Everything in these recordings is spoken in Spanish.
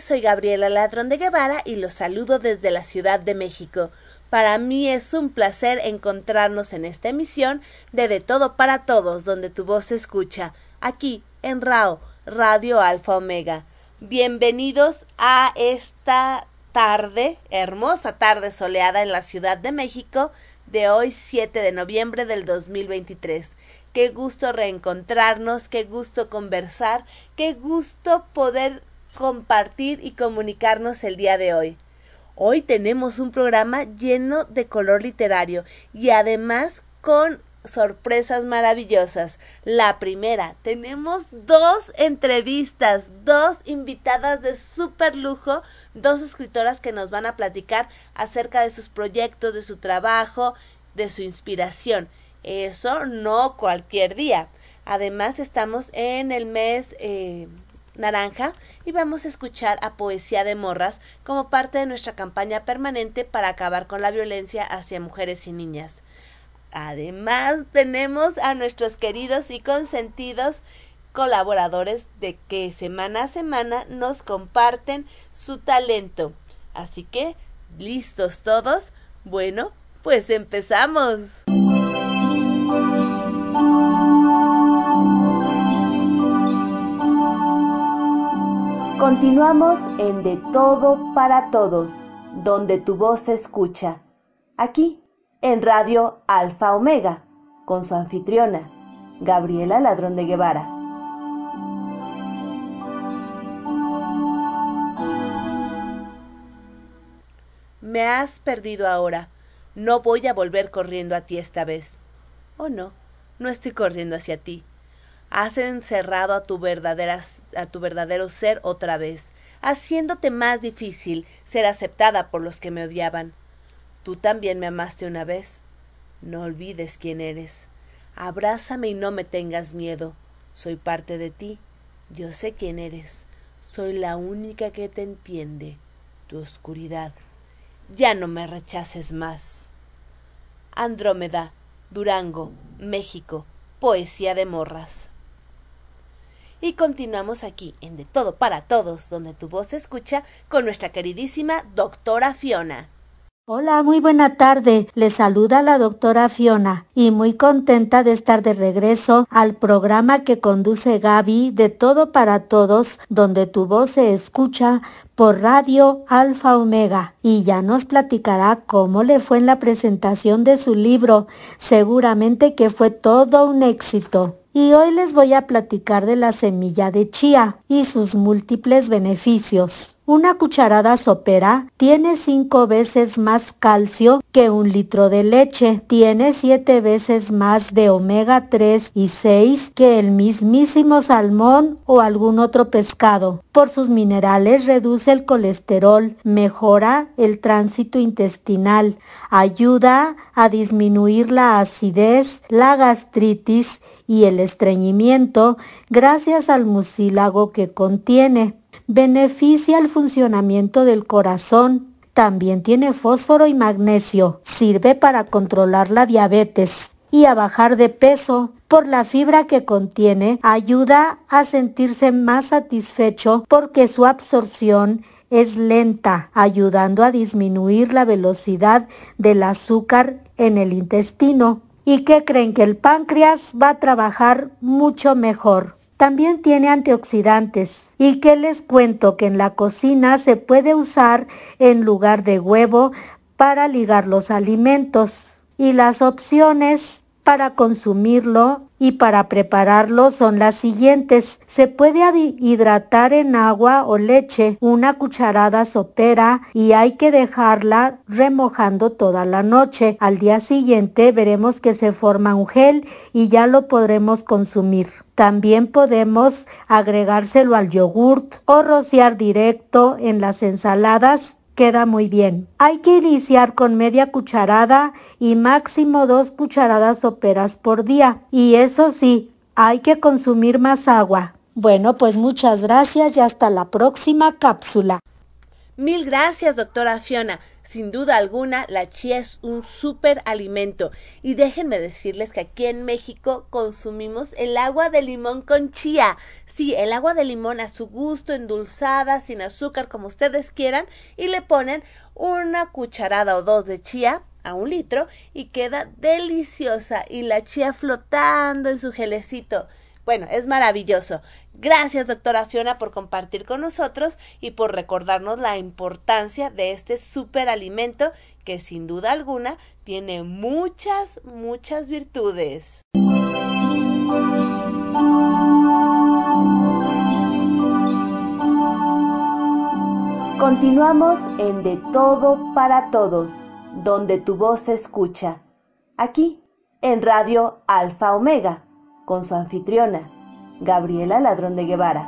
Soy Gabriela Ladrón de Guevara y los saludo desde la Ciudad de México. Para mí es un placer encontrarnos en esta emisión de De Todo para Todos, donde tu voz se escucha, aquí en RAO, Radio Alfa Omega. Bienvenidos a esta tarde, hermosa tarde soleada en la Ciudad de México, de hoy 7 de noviembre del 2023. Qué gusto reencontrarnos, qué gusto conversar, qué gusto poder compartir y comunicarnos el día de hoy. Hoy tenemos un programa lleno de color literario y además con sorpresas maravillosas. La primera, tenemos dos entrevistas, dos invitadas de súper lujo, dos escritoras que nos van a platicar acerca de sus proyectos, de su trabajo, de su inspiración. Eso no cualquier día. Además, estamos en el mes eh, naranja y vamos a escuchar a Poesía de Morras como parte de nuestra campaña permanente para acabar con la violencia hacia mujeres y niñas. Además tenemos a nuestros queridos y consentidos colaboradores de que semana a semana nos comparten su talento. Así que, ¿listos todos? Bueno, pues empezamos. Continuamos en De Todo para Todos, donde tu voz se escucha. Aquí, en Radio Alfa Omega, con su anfitriona, Gabriela Ladrón de Guevara. Me has perdido ahora. No voy a volver corriendo a ti esta vez. Oh no, no estoy corriendo hacia ti has encerrado a tu, a tu verdadero ser otra vez, haciéndote más difícil ser aceptada por los que me odiaban. Tú también me amaste una vez. No olvides quién eres. Abrázame y no me tengas miedo. Soy parte de ti. Yo sé quién eres. Soy la única que te entiende. Tu oscuridad. Ya no me rechaces más. Andrómeda, Durango, México. Poesía de morras. Y continuamos aquí en De Todo para Todos, donde tu voz se escucha con nuestra queridísima doctora Fiona. Hola, muy buena tarde. Les saluda la doctora Fiona y muy contenta de estar de regreso al programa que conduce Gaby de Todo para Todos, donde tu voz se escucha por Radio Alfa Omega y ya nos platicará cómo le fue en la presentación de su libro. Seguramente que fue todo un éxito y hoy les voy a platicar de la semilla de chía y sus múltiples beneficios. Una cucharada sopera tiene cinco veces más calcio que un litro de leche. Tiene siete veces más de omega 3 y 6 que el mismísimo salmón o algún otro pescado. Por sus minerales reduce el colesterol, mejora el tránsito intestinal, ayuda a disminuir la acidez, la gastritis y el estreñimiento gracias al mucílago que contiene. Beneficia el funcionamiento del corazón. También tiene fósforo y magnesio. Sirve para controlar la diabetes y a bajar de peso. Por la fibra que contiene, ayuda a sentirse más satisfecho porque su absorción es lenta, ayudando a disminuir la velocidad del azúcar en el intestino y que creen que el páncreas va a trabajar mucho mejor. También tiene antioxidantes. ¿Y que les cuento? Que en la cocina se puede usar en lugar de huevo para ligar los alimentos. Y las opciones para consumirlo y para prepararlo son las siguientes. Se puede hidratar en agua o leche una cucharada sopera y hay que dejarla remojando toda la noche. Al día siguiente veremos que se forma un gel y ya lo podremos consumir. También podemos agregárselo al yogurt o rociar directo en las ensaladas queda muy bien. Hay que iniciar con media cucharada y máximo dos cucharadas soperas por día. Y eso sí, hay que consumir más agua. Bueno, pues muchas gracias y hasta la próxima cápsula. Mil gracias, doctora Fiona. Sin duda alguna, la chía es un súper alimento. Y déjenme decirles que aquí en México consumimos el agua de limón con chía. Sí, el agua de limón a su gusto, endulzada, sin azúcar, como ustedes quieran, y le ponen una cucharada o dos de chía a un litro y queda deliciosa y la chía flotando en su gelecito. Bueno, es maravilloso. Gracias, doctora Fiona, por compartir con nosotros y por recordarnos la importancia de este superalimento que sin duda alguna tiene muchas, muchas virtudes. Continuamos en De Todo para Todos, donde tu voz se escucha. Aquí, en Radio Alfa Omega con su anfitriona, Gabriela Ladrón de Guevara.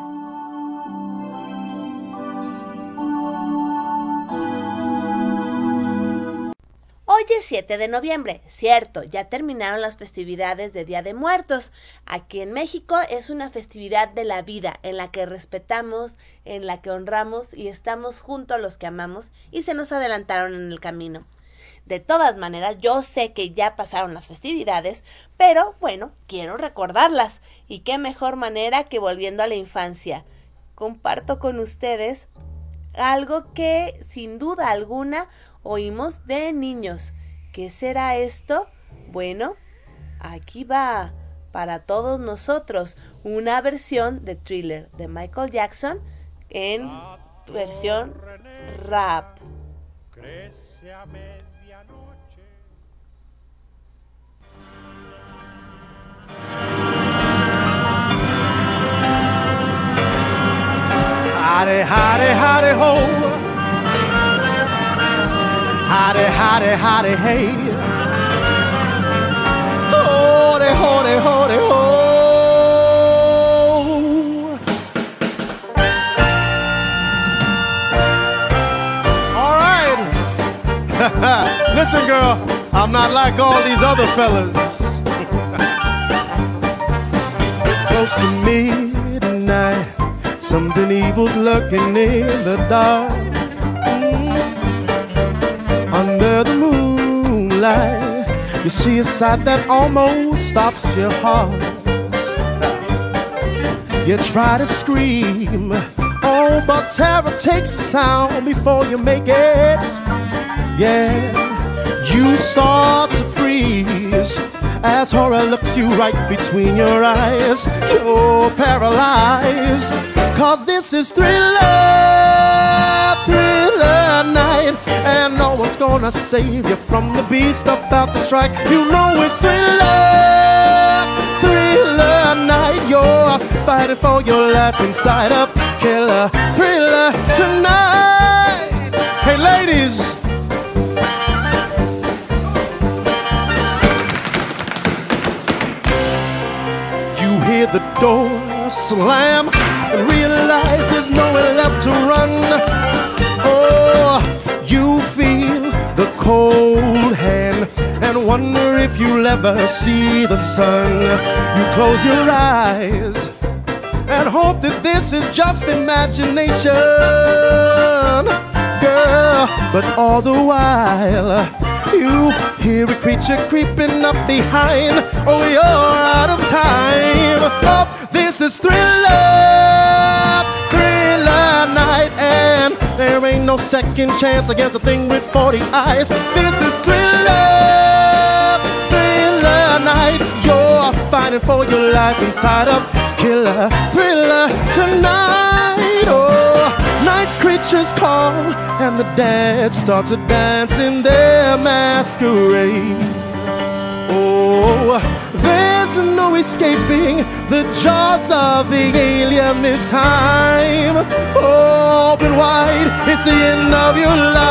Hoy es 7 de noviembre, cierto, ya terminaron las festividades de Día de Muertos. Aquí en México es una festividad de la vida en la que respetamos, en la que honramos y estamos junto a los que amamos y se nos adelantaron en el camino. De todas maneras, yo sé que ya pasaron las festividades, pero bueno, quiero recordarlas. Y qué mejor manera que volviendo a la infancia. Comparto con ustedes algo que sin duda alguna oímos de niños. ¿Qué será esto? Bueno, aquí va para todos nosotros una versión de thriller de Michael Jackson en versión rap. Howdy, howdy, howdy, ho. Howdy, howdy, howdy, hey. Howdy, howdy, howdy, ho. All right. Listen, girl, I'm not like all these other fellas. it's close to midnight. Something evil's lurking in the dark. Mm. Under the moonlight, you see a sight that almost stops your heart. You try to scream, oh, but terror takes a sound before you make it. Yeah, you start to freeze as horror looks you right between your eyes. You're paralyzed, cause this is thriller, thriller night. And no one's gonna save you from the beast about to strike. You know it's thriller, thriller night. You're fighting for your life inside a killer thriller tonight. Hey, ladies. The door slam and realize there's nowhere left to run. Oh, you feel the cold hand and wonder if you'll ever see the sun. You close your eyes and hope that this is just imagination, girl. But all the while, you hear a creature creeping up behind. Oh, you're out of time. Oh, this is thriller, thriller night, and there ain't no second chance against a thing with 40 eyes. This is thriller, thriller night. You're fighting for your life inside of killer thriller tonight. Oh, night call, and the dead start to dance in their masquerade. Oh, there's no escaping the jaws of the alien this time. Open wide, it's the end of your life.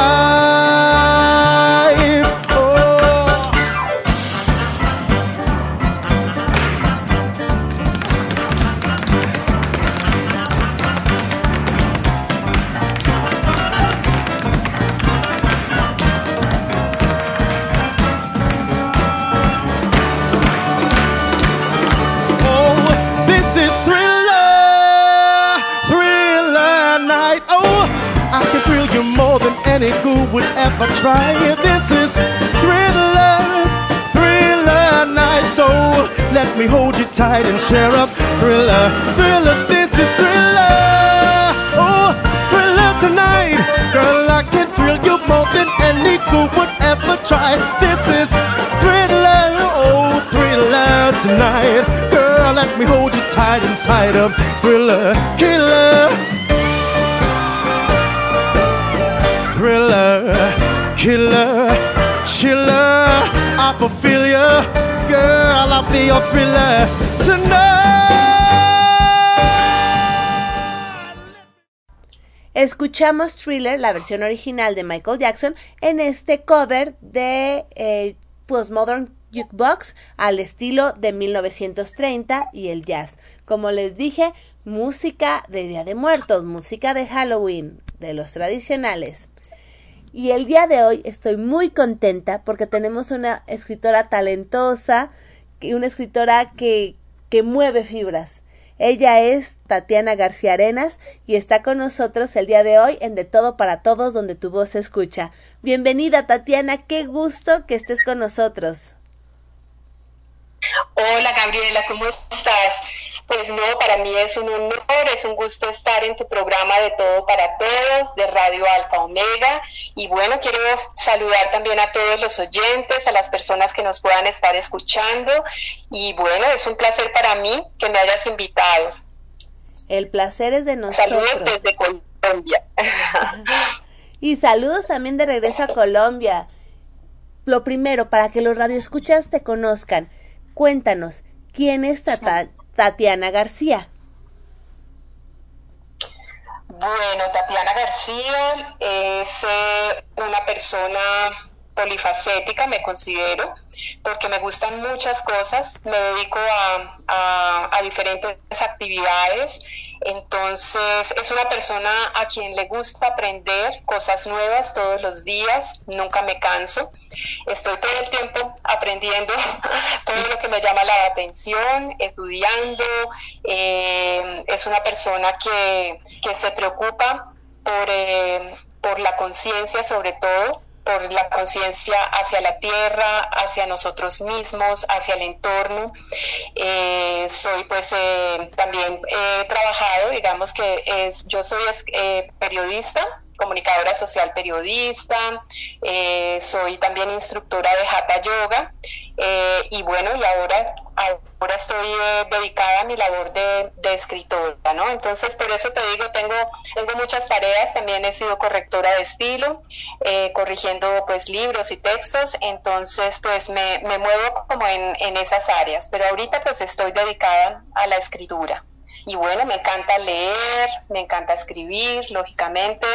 Try. This is thriller, thriller night. So let me hold you tight and share up thriller, thriller. This is thriller. Oh, thriller tonight. Girl, I can thrill you more than any who would ever try. This is thriller, oh, thriller tonight. Girl, let me hold you tight inside of thriller, killer. Chiller. Thriller. Escuchamos Thriller, la versión original de Michael Jackson, en este cover de eh, Postmodern Jukebox al estilo de 1930 y el jazz. Como les dije, música de Día de Muertos, música de Halloween, de los tradicionales. Y el día de hoy estoy muy contenta porque tenemos una escritora talentosa y una escritora que, que mueve fibras. Ella es Tatiana García Arenas y está con nosotros el día de hoy en De Todo para Todos donde tu voz se escucha. Bienvenida Tatiana, qué gusto que estés con nosotros. Hola Gabriela, ¿cómo estás? Pues no, para mí es un honor, es un gusto estar en tu programa de Todo para Todos, de Radio Alfa Omega. Y bueno, quiero saludar también a todos los oyentes, a las personas que nos puedan estar escuchando. Y bueno, es un placer para mí que me hayas invitado. El placer es de nosotros. Saludos desde Colombia. y saludos también de regreso a Colombia. Lo primero, para que los radioescuchas te conozcan, cuéntanos, ¿quién es Tata Tatiana García. Bueno, Tatiana García es eh, una persona polifacética, me considero, porque me gustan muchas cosas, me dedico a, a, diferentes actividades, entonces es una persona a quien le gusta aprender cosas nuevas todos los días, nunca me canso, estoy todo el tiempo aprendiendo todo lo que me llama la atención, estudiando, eh, es una persona que, que se preocupa por, eh, por la conciencia sobre todo, por la conciencia hacia la tierra, hacia nosotros mismos, hacia el entorno. Eh, soy pues eh, también he trabajado, digamos que es, yo soy eh, periodista, comunicadora social periodista, soy también instructora de Hatha Yoga y bueno, y ahora ahora estoy eh, dedicada a mi labor de, escritora, ¿no? Entonces, por eso te digo, tengo, tengo muchas tareas, también he sido correctora de estilo, eh, corrigiendo pues libros y textos, entonces pues me, me muevo como en, en, esas áreas, pero ahorita pues estoy dedicada a la escritura. Y bueno, me encanta leer, me encanta escribir, lógicamente,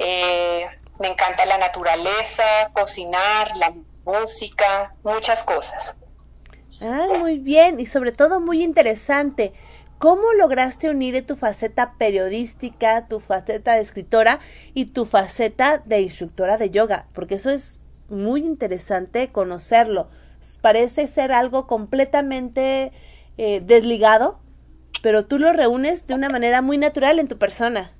eh, me encanta la naturaleza, cocinar, la música, muchas cosas. Ah, muy bien y sobre todo muy interesante. ¿Cómo lograste unir tu faceta periodística, tu faceta de escritora y tu faceta de instructora de yoga? Porque eso es muy interesante conocerlo. Parece ser algo completamente eh, desligado, pero tú lo reúnes de una manera muy natural en tu persona.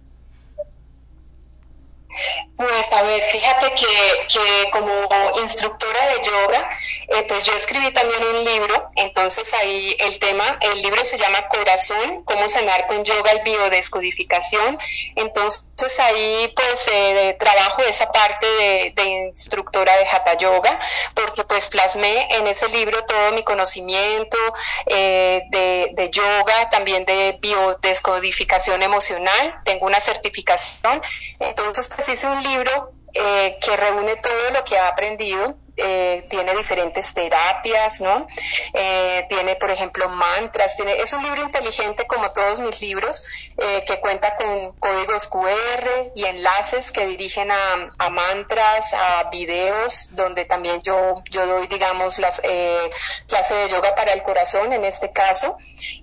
Pues a ver, fíjate que, que como instructora de yoga, eh, pues yo escribí también un libro, entonces ahí el tema, el libro se llama Corazón, cómo sanar con yoga y biodescodificación, entonces ahí pues eh, trabajo esa parte de, instructora de Hatha Yoga, porque pues plasmé en ese libro todo mi conocimiento eh, de, de yoga, también de biodescodificación emocional, tengo una certificación, entonces pues hice un libro eh, que reúne todo lo que ha aprendido. Eh, tiene diferentes terapias, ¿no? Eh, tiene, por ejemplo, mantras. Tiene, es un libro inteligente como todos mis libros, que cuenta con códigos QR y enlaces que dirigen a, a mantras, a videos, donde también yo, yo doy, digamos, las clases de yoga para el corazón en este caso,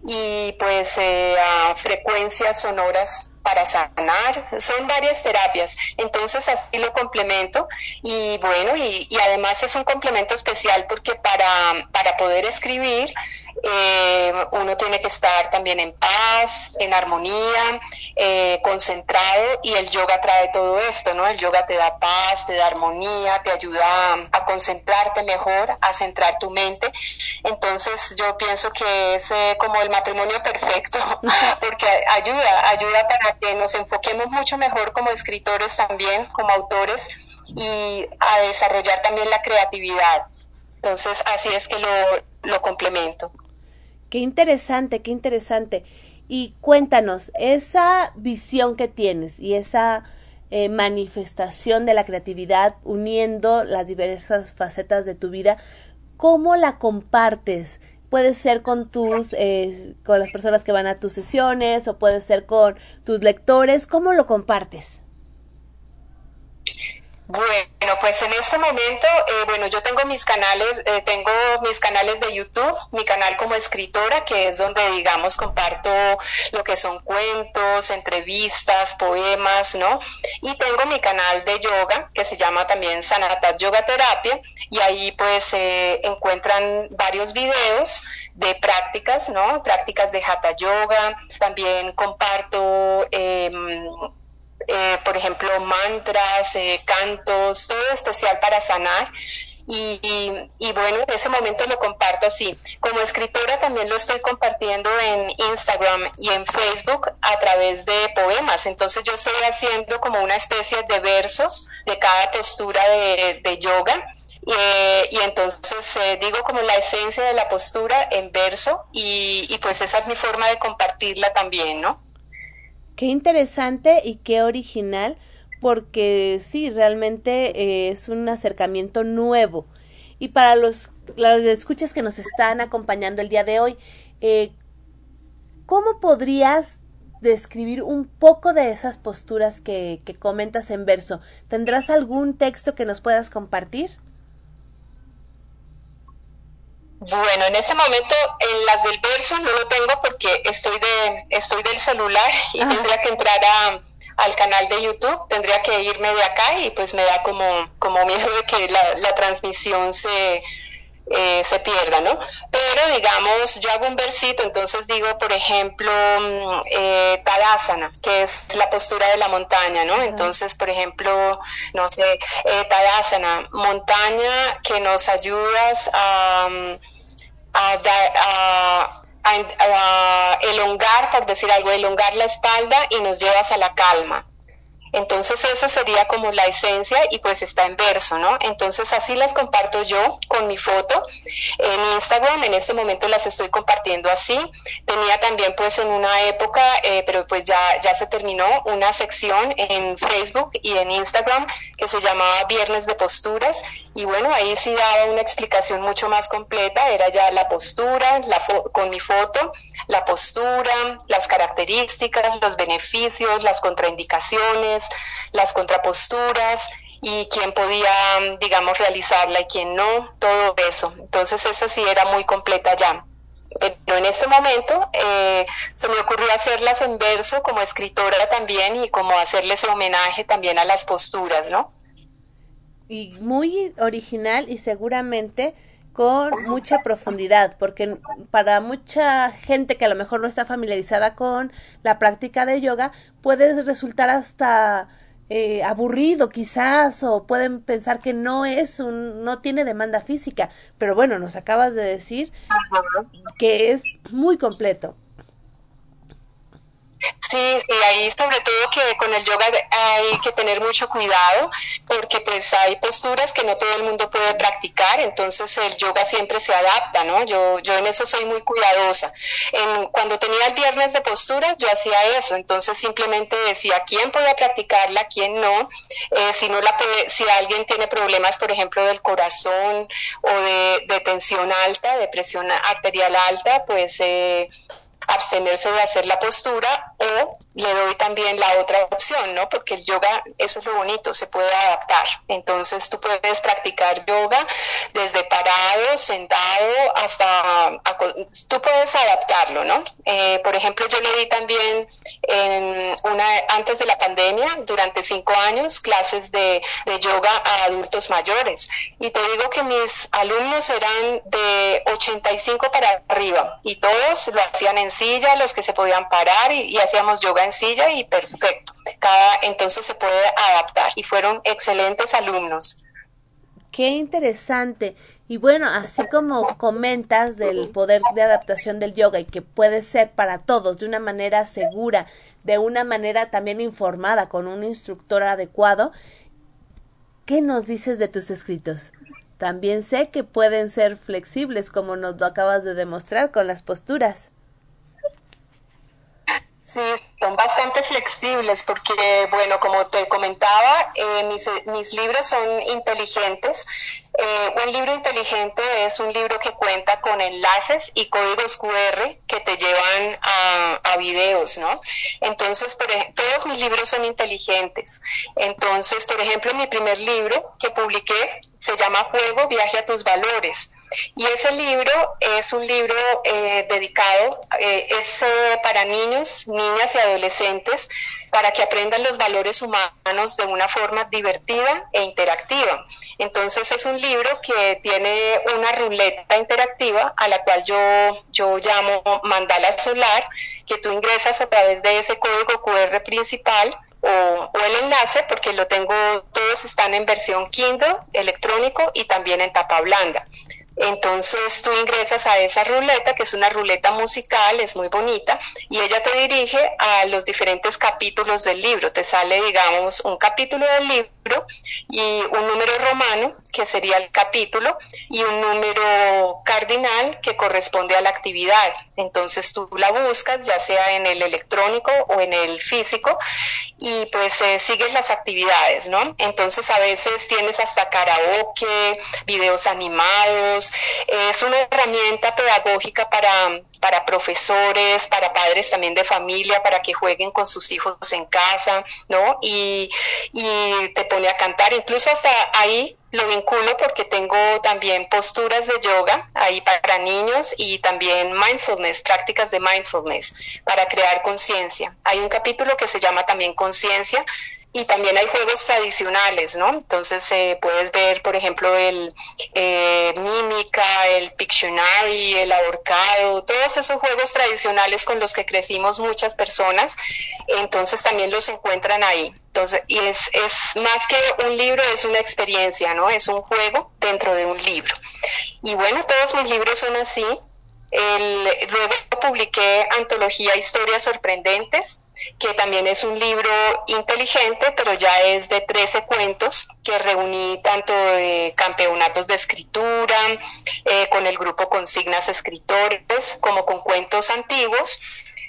y pues a frecuencias sonoras para sanar, son varias terapias, entonces así lo complemento. Y bueno, y, además es un complemento especial porque para, para poder escribir eh, uno tiene que estar también en paz, en armonía, eh, concentrado y el yoga trae todo esto, ¿no? El yoga te da paz, te da armonía, te ayuda a, concentrarte mejor, a centrar tu mente. Entonces yo pienso que es eh, como el matrimonio perfecto porque ayuda, ayuda para que nos enfoquemos mucho mejor como escritores también, como autores y a desarrollar también la creatividad. Entonces así es que lo, lo complemento. Qué interesante, qué interesante. Y cuéntanos, esa visión que tienes y esa eh, manifestación de la creatividad uniendo las diversas facetas de tu vida, ¿cómo la compartes? Puede ser con tus, eh, con las personas que van a tus sesiones o puede ser con tus lectores. ¿Cómo lo compartes? Bueno, pues en este momento, eh, bueno, yo tengo mis canales, eh, tengo mis canales de YouTube, mi canal como escritora, que es donde, digamos, comparto lo que son cuentos, entrevistas, poemas, ¿no? Y tengo mi canal de yoga, que se llama también Sanata Yoga Terapia, y ahí pues eh, encuentran varios videos de prácticas, ¿no? Prácticas de Hatha Yoga, también comparto em, eh, por ejemplo, mantras, eh, cantos, todo especial para sanar. Y, y, bueno, en ese momento lo comparto así. Como escritora también lo estoy compartiendo en Instagram y en Facebook a través de poemas. Entonces yo estoy haciendo como una especie de versos de cada postura de, yoga. y entonces eh, digo como la esencia de la postura en verso y, y pues esa es mi forma de compartirla también, ¿no? Qué interesante y qué original, porque sí, realmente eh, es un acercamiento nuevo. Y para los, los escuchas que nos están acompañando el día de hoy, eh, ¿cómo podrías describir un poco de esas posturas que, que comentas en verso? ¿Tendrás algún texto que nos puedas compartir? Bueno, en este momento en las del verso no lo tengo porque estoy de estoy del celular y tendría que entrar a, al canal de YouTube, tendría que irme de acá y pues me da como como miedo de que la, la transmisión se eh, se pierda, ¿no? Pero digamos, yo hago un versito, entonces digo, por ejemplo, mm, eh, Tadasana, que es la postura de la montaña, ¿no? Entonces, por ejemplo, no sé, eh, Tadasana, montaña que nos ayudas a... Mm, a, a, elongar, por decir algo, elongar la espalda y nos llevas a la calma. Entonces eso sería como la esencia y pues está en verso, ¿no? Entonces así las comparto yo con mi foto. En Instagram en este momento las estoy compartiendo así. Tenía también pues en una época, eh, pero pues ya, ya se terminó, una sección en Facebook y en Instagram que se llamaba Viernes de Posturas y bueno, ahí sí daba una explicación mucho más completa, era ya la postura, la con mi foto, la postura, las características, los beneficios, las contraindicaciones, las contraposturas y quién podía, digamos, realizarla y quién no, todo eso. Entonces esa sí era muy completa ya. Pero en este momento eh, se me ocurrió hacerlas en verso como escritora también y como hacerles homenaje también a las posturas, ¿no? Y muy original y seguramente con mucha profundidad, porque para mucha gente que a lo mejor no está familiarizada con la práctica de yoga, puede resultar hasta eh, aburrido quizás o pueden pensar que no es un no tiene demanda física. Pero bueno nos acabas de decir que es muy completo Sí, sí, ahí sobre todo que con el yoga hay que tener mucho cuidado porque pues hay posturas que no todo el mundo puede practicar, entonces el yoga siempre se adapta, ¿no? Yo, yo en eso soy muy cuidadosa. En, cuando tenía el viernes de posturas yo hacía eso, entonces simplemente decía quién puede practicarla, quién no, eh, si no la puede, si alguien tiene problemas, por ejemplo, del corazón o de, de tensión alta, de presión arterial alta, pues eh, abstenerse de hacer la postura o le doy también la otra opción, ¿no? Porque el yoga, eso es lo bonito, se puede adaptar. Entonces tú puedes practicar yoga desde parado, sentado, hasta, tú puedes adaptarlo, ¿no? Eh, por ejemplo, yo le di también en una, antes de la pandemia, durante cinco años, clases de, yoga a adultos mayores. Y te digo que mis alumnos eran de 85 para arriba y todos lo hacían en silla, los que se podían parar y hacíamos yoga en silla y perfecto. Cada, entonces se puede adaptar y fueron excelentes alumnos. Qué interesante. Y bueno, así como comentas del poder de adaptación del yoga y que puede ser para todos de una manera segura, de una manera también informada, con un instructor adecuado, ¿qué nos dices de tus escritos? También sé que pueden ser flexibles, como nos lo acabas de demostrar con las posturas. Sí, son bastante flexibles porque, bueno, como te comentaba, eh, mis, mis, libros son inteligentes. Eh, un libro inteligente es un libro que cuenta con enlaces y códigos QR que te llevan a, videos, ¿no? Entonces, por, todos mis libros son inteligentes. Entonces, por ejemplo, mi primer libro que publiqué se llama Juego, Viaje a tus Valores. Y ese libro es un libro eh, dedicado, eh, es eh, para niños, niñas y adolescentes, para que aprendan los valores humanos de una forma divertida e interactiva. Entonces es un libro que tiene una ruleta interactiva a la cual yo, yo llamo Mandala Solar, que tú ingresas a través de ese código QR principal o, o, el enlace, porque lo tengo, todos están en versión Kindle, electrónico y también en tapa blanda. Entonces tú ingresas a esa ruleta, que es una ruleta musical, es muy bonita, y ella te dirige a los diferentes capítulos del libro. Te sale, digamos, un capítulo del libro y un número romano, que sería el capítulo, y un número cardinal que corresponde a la actividad. Entonces tú la buscas, ya sea en el electrónico o en el físico, y pues eh, sigues las actividades, ¿no? Entonces a veces tienes hasta karaoke, videos animados, es una herramienta pedagógica para, para profesores, para padres también de familia, para que jueguen con sus hijos en casa, ¿no? Y, y te pone a cantar, incluso hasta ahí lo vinculo porque tengo también posturas de yoga ahí para niños y también mindfulness, prácticas de mindfulness para crear conciencia. Hay un capítulo que se llama también conciencia y también hay juegos tradicionales, ¿no? Entonces eh, puedes ver, por ejemplo, el eh, mímica, el Pictionary, el ahorcado, todos esos juegos tradicionales con los que crecimos muchas personas, entonces también los encuentran ahí. Entonces, y es, es más que un libro, es una experiencia, ¿no? Es un juego dentro de un libro. Y bueno, todos mis libros son así. El, luego publiqué Antología Historias Sorprendentes, que también es un libro inteligente, pero ya es de 13 cuentos que reuní tanto de campeonatos de escritura, eh, con el grupo Consignas Escritores, como con cuentos antiguos.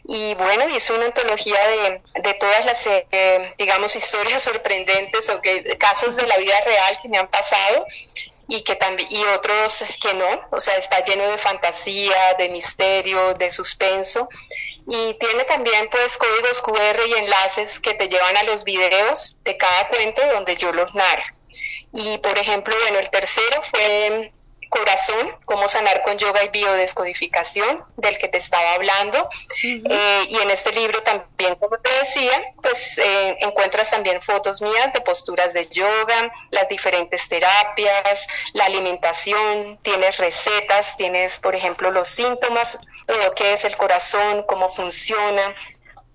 Y bueno, hice una antología de, de todas las, eh, digamos, historias sorprendentes o que, casos de la vida real que me han pasado y que también y otros que no, o sea, está lleno de fantasía, de misterio, de suspenso y tiene también pues códigos QR y enlaces que te llevan a los videos de cada cuento donde yo los narro. Y por ejemplo, bueno, el tercero fue Corazón, cómo sanar con yoga y biodescodificación, del que te estaba hablando. eh, y en este libro también, como te decía, pues eh, encuentras también fotos mías de posturas de yoga, las diferentes terapias, la alimentación, tienes recetas, tienes, por ejemplo, los síntomas, lo que es el corazón, cómo funciona,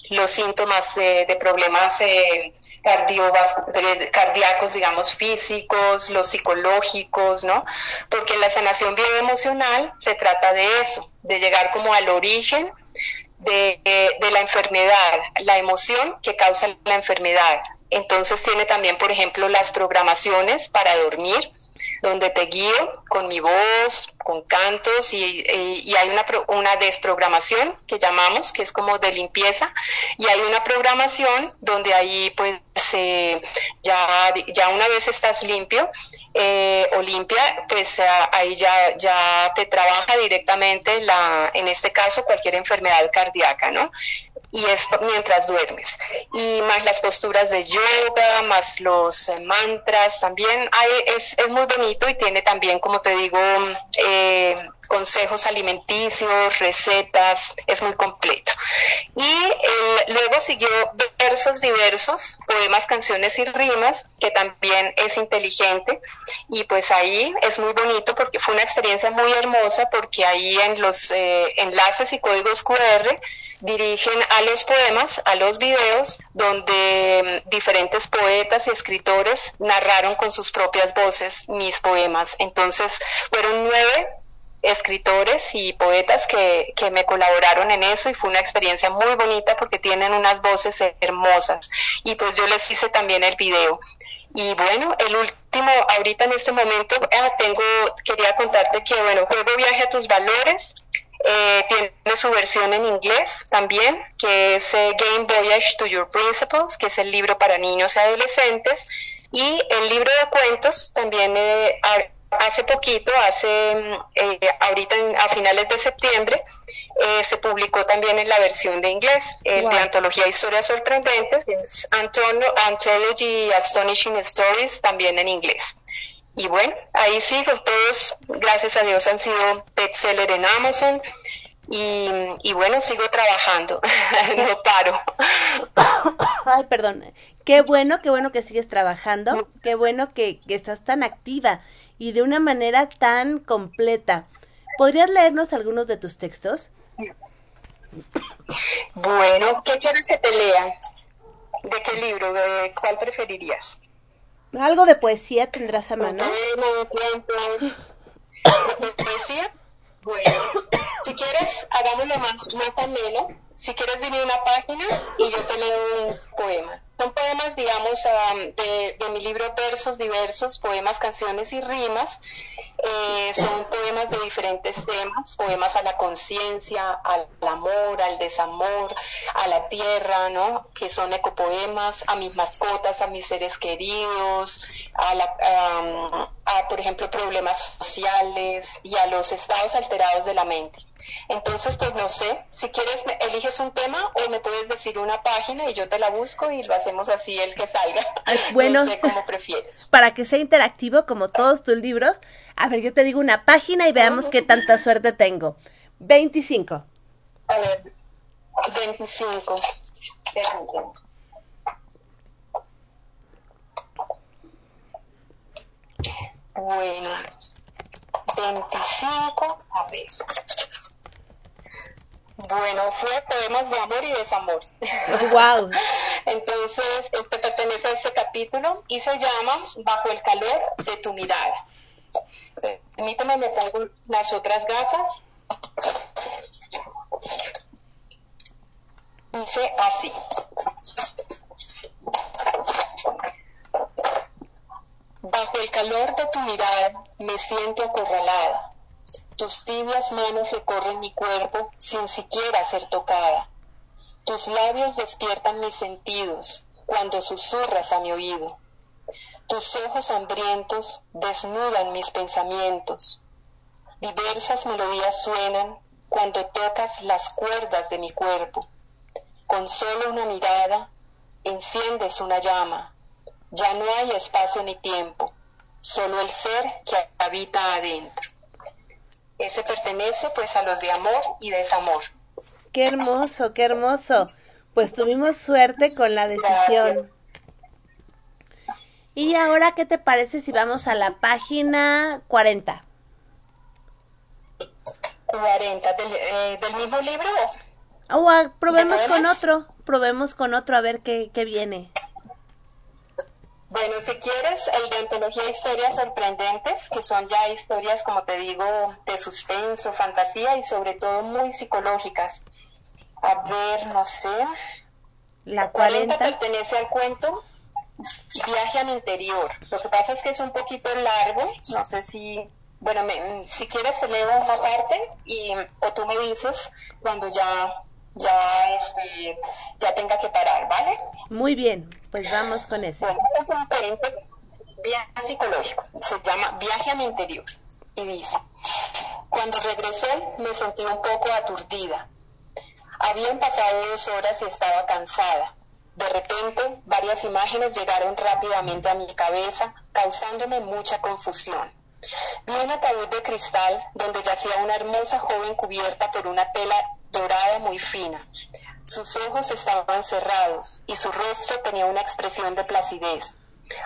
los síntomas de, de problemas eh, cardíacos, digamos, físicos, los psicológicos, ¿no? Porque la sanación bioemocional se trata de eso, de llegar como al origen de, de la enfermedad, la emoción que causa la enfermedad. Entonces tiene también, por ejemplo, las programaciones para dormir, donde te guío con mi voz, con cantos y, y, hay una, una desprogramación que llamamos, que es como de limpieza, y hay una programación donde ahí pues eh, ya, ya una vez estás limpio eh, o limpia, pues ahí ya, ya te trabaja directamente la, en este caso cualquier enfermedad cardíaca, ¿no? Y esto mientras duermes. Y más las posturas de yoga, más los eh, mantras también. es, es muy bonito y tiene también, como te digo, eh, consejos alimenticios, recetas, es muy completo. Y luego siguió versos diversos, poemas, canciones y rimas, que también es inteligente. Y pues ahí es muy bonito porque fue una experiencia muy hermosa porque ahí en los eh, enlaces y códigos QR dirigen a los poemas, a los videos, donde mm, diferentes poetas y escritores narraron con sus propias voces mis poemas. Entonces fueron nueve escritores y poetas que, que, me colaboraron en eso y fue una experiencia muy bonita porque tienen unas voces hermosas y pues yo les hice también el video. Y bueno, el último, ahorita en este momento, ah, tengo, quería contarte que bueno, Juego Viaje a tus Valores, eh, tiene su versión en inglés también, que es eh, Game Voyage to Your Principles, que es el libro para niños y adolescentes. Y el libro de cuentos también eh, hace poquito, hace mm, ahorita a finales de septiembre, se publicó también en la versión de inglés, el de Antología de Historias Sorprendentes, es Anthology Astonishing Stories, también en inglés. Y bueno, ahí sigo, todos, gracias a Dios, han sido bestseller en Amazon. Y, bueno, sigo trabajando, no paro. Ay, perdón. Qué bueno, qué bueno que sigues trabajando, qué bueno que, que estás tan activa y de una manera tan completa. ¿Podrías leernos algunos de tus textos? Bueno, ¿qué quieres que te lea? ¿De qué libro? ¿De cuál preferirías? Algo de poesía tendrás a mano. poesía? Bueno, si quieres, hagámoslo más, más ameno. Si quieres, dime una página y yo te leo un poema. Son poemas, digamos, de, de, mi libro Versos Diversos, poemas, canciones y rimas. Eh, son poemas de diferentes temas, poemas a la conciencia, al amor, al desamor, a la tierra, ¿no? Que son ecopoemas, a mis mascotas, a mis seres queridos, a, la, a por ejemplo, problemas sociales y a los estados alterados de la mente. Entonces, pues no sé, si quieres eliges un tema o me puedes decir una página y yo te la busco y lo hacemos así el que salga. Bueno, no sé cómo prefieres. Para que sea interactivo como todos tus libros, a ver, yo te digo una página y veamos qué tanta suerte tengo. 25. A ver, 25. Bueno, 25, a ver. Bueno, fue poemas de amor y desamor. Wow. Entonces, este pertenece a este capítulo y se llama Bajo el calor de tu mirada. Permítame, me pongo las otras gafas. Dice así. Bajo el calor de tu mirada me siento acorralada tus tibias manos recorren mi cuerpo sin siquiera ser tocada. Tus labios despiertan mis sentidos cuando susurras a mi oído. Tus ojos hambrientos desnudan mis pensamientos. Diversas melodías suenan cuando tocas las cuerdas de mi cuerpo. Con solo una mirada enciendes una llama. Ya no hay espacio ni tiempo, solo el ser que habita adentro. Ese pertenece pues a los de amor y desamor. Qué hermoso, qué hermoso. Pues tuvimos suerte con la decisión. Y ahora, ¿qué te parece si vamos a la página 40? 40, ¿del, eh, del mismo libro? Oh, probemos con otro, probemos con otro a ver qué, qué viene. Bueno, si quieres, el de antología de historias sorprendentes, que son ya historias, como te digo, de suspenso, fantasía y sobre todo muy psicológicas. A ver, no sé. La 40 pertenece al cuento Viaje al interior. Lo que pasa es que es un poquito largo, no sé si, bueno, si quieres te leo una parte y o tú me dices cuando ya ya este ya tenga que parar, ¿vale? Muy bien. Pues vamos con eso. Bueno, es un viaje psicológico. Se llama Viaje a mi interior. Y dice, cuando regresé me sentí un poco aturdida. Habían pasado dos horas y estaba cansada. De repente, varias imágenes llegaron rápidamente a mi cabeza, causándome mucha confusión. Vi un ataúd de cristal donde yacía una hermosa joven cubierta por una tela dorada muy fina. Sus ojos estaban cerrados y su rostro tenía una expresión de placidez.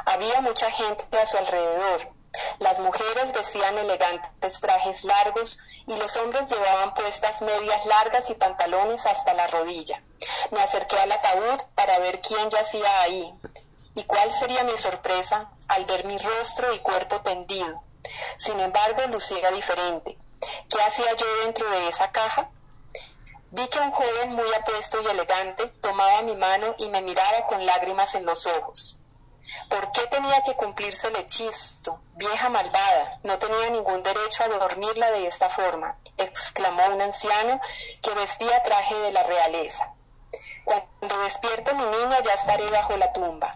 Había mucha gente a su alrededor. Las mujeres vestían elegantes trajes largos y los hombres llevaban puestas medias largas y pantalones hasta la rodilla. Me acerqué al ataúd para ver quién yacía ahí. ¿Y cuál sería mi sorpresa al ver mi rostro y cuerpo tendido? Sin embargo, lucía diferente. ¿Qué hacía yo dentro de esa caja? Vi que un joven muy apuesto y elegante tomaba mi mano y me miraba con lágrimas en los ojos. ¿Por qué tenía que cumplirse el hechizo? Vieja malvada, no tenía ningún derecho a dormirla de esta forma, exclamó un anciano que vestía traje de la realeza. Cuando despierte mi niña ya estaré bajo la tumba.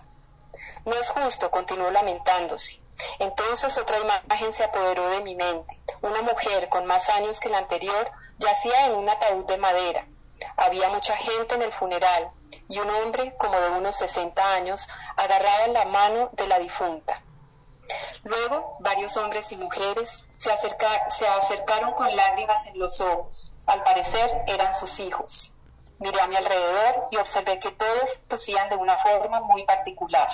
No es justo, continuó lamentándose. Entonces otra imagen se apoderó de mi mente. Una mujer con más años que la anterior yacía en un ataúd de madera. Había mucha gente en el funeral y un hombre como de unos 60 años agarraba la mano de la difunta. Luego varios hombres y mujeres se, se acercaron con lágrimas en los ojos. Al parecer eran sus hijos. Miré a mi alrededor y observé que todos lucían de una forma muy particular.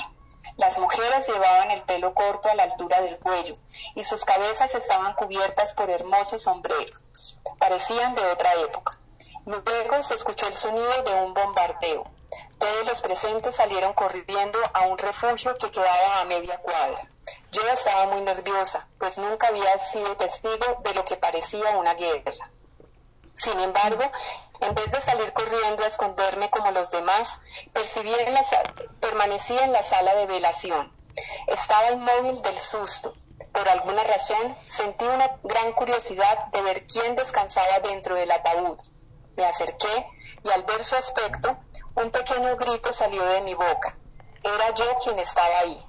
Las mujeres llevaban el pelo corto a la altura del cuello y sus cabezas estaban cubiertas por hermosos sombreros. Parecían de otra época. Luego se escuchó el sonido de un bombardeo. Todos los presentes salieron corriendo a un refugio que quedaba a media cuadra. Yo estaba muy nerviosa, pues nunca había sido testigo de lo que parecía una guerra. Sin embargo, en vez de salir corriendo a esconderme como los demás, permanecía en la sala de velación. Estaba inmóvil del susto. Por alguna razón sentí una gran curiosidad de ver quién descansaba dentro del ataúd. Me acerqué y al ver su aspecto, un pequeño grito salió de mi boca. Era yo quien estaba ahí.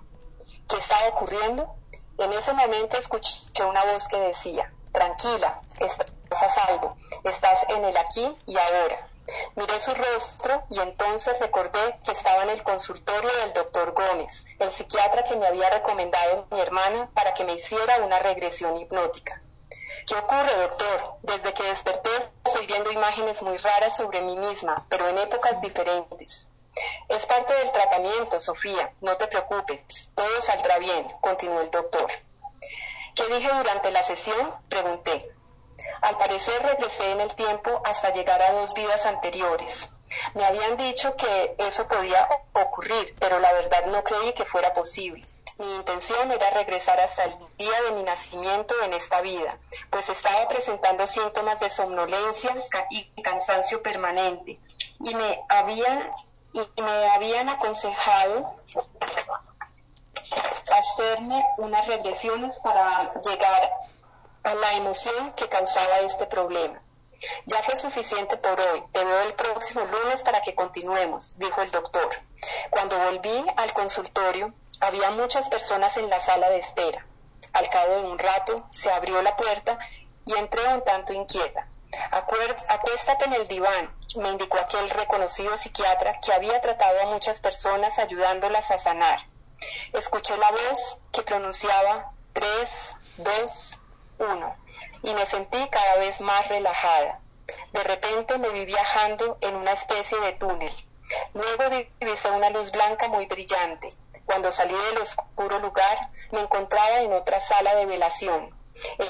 ¿Qué estaba ocurriendo? En ese momento escuché una voz que decía, tranquila, a salvo, estás en el aquí y ahora. Miré su rostro y entonces recordé que estaba en el consultorio del doctor Gómez, el psiquiatra que me había recomendado mi hermana para que me hiciera una regresión hipnótica. ¿Qué ocurre, doctor? Desde que desperté estoy viendo imágenes muy raras sobre mí misma, pero en épocas diferentes. Es parte del tratamiento, Sofía, no te preocupes, todo saldrá bien, continuó el doctor. ¿Qué dije durante la sesión? Pregunté. Al parecer regresé en el tiempo hasta llegar a dos vidas anteriores. Me habían dicho que eso podía ocurrir, pero la verdad no creí que fuera posible. Mi intención era regresar hasta el día de mi nacimiento en esta vida, pues estaba presentando síntomas de somnolencia y cansancio permanente, y me habían, y me habían aconsejado hacerme unas regresiones para llegar a la emoción que causaba este problema. Ya fue suficiente por hoy. Te veo el próximo lunes para que continuemos, dijo el doctor. Cuando volví al consultorio, había muchas personas en la sala de espera. Al cabo de un rato, se abrió la puerta y entré un tanto inquieta. acuéstate en el diván, me indicó aquel reconocido psiquiatra que había tratado a muchas personas ayudándolas a sanar. Escuché la voz que pronunciaba tres, dos, uno, y me sentí cada vez más relajada. De repente me vi viajando en una especie de túnel. Luego divisé una luz blanca muy brillante. Cuando salí del oscuro lugar, me encontraba en otra sala de velación.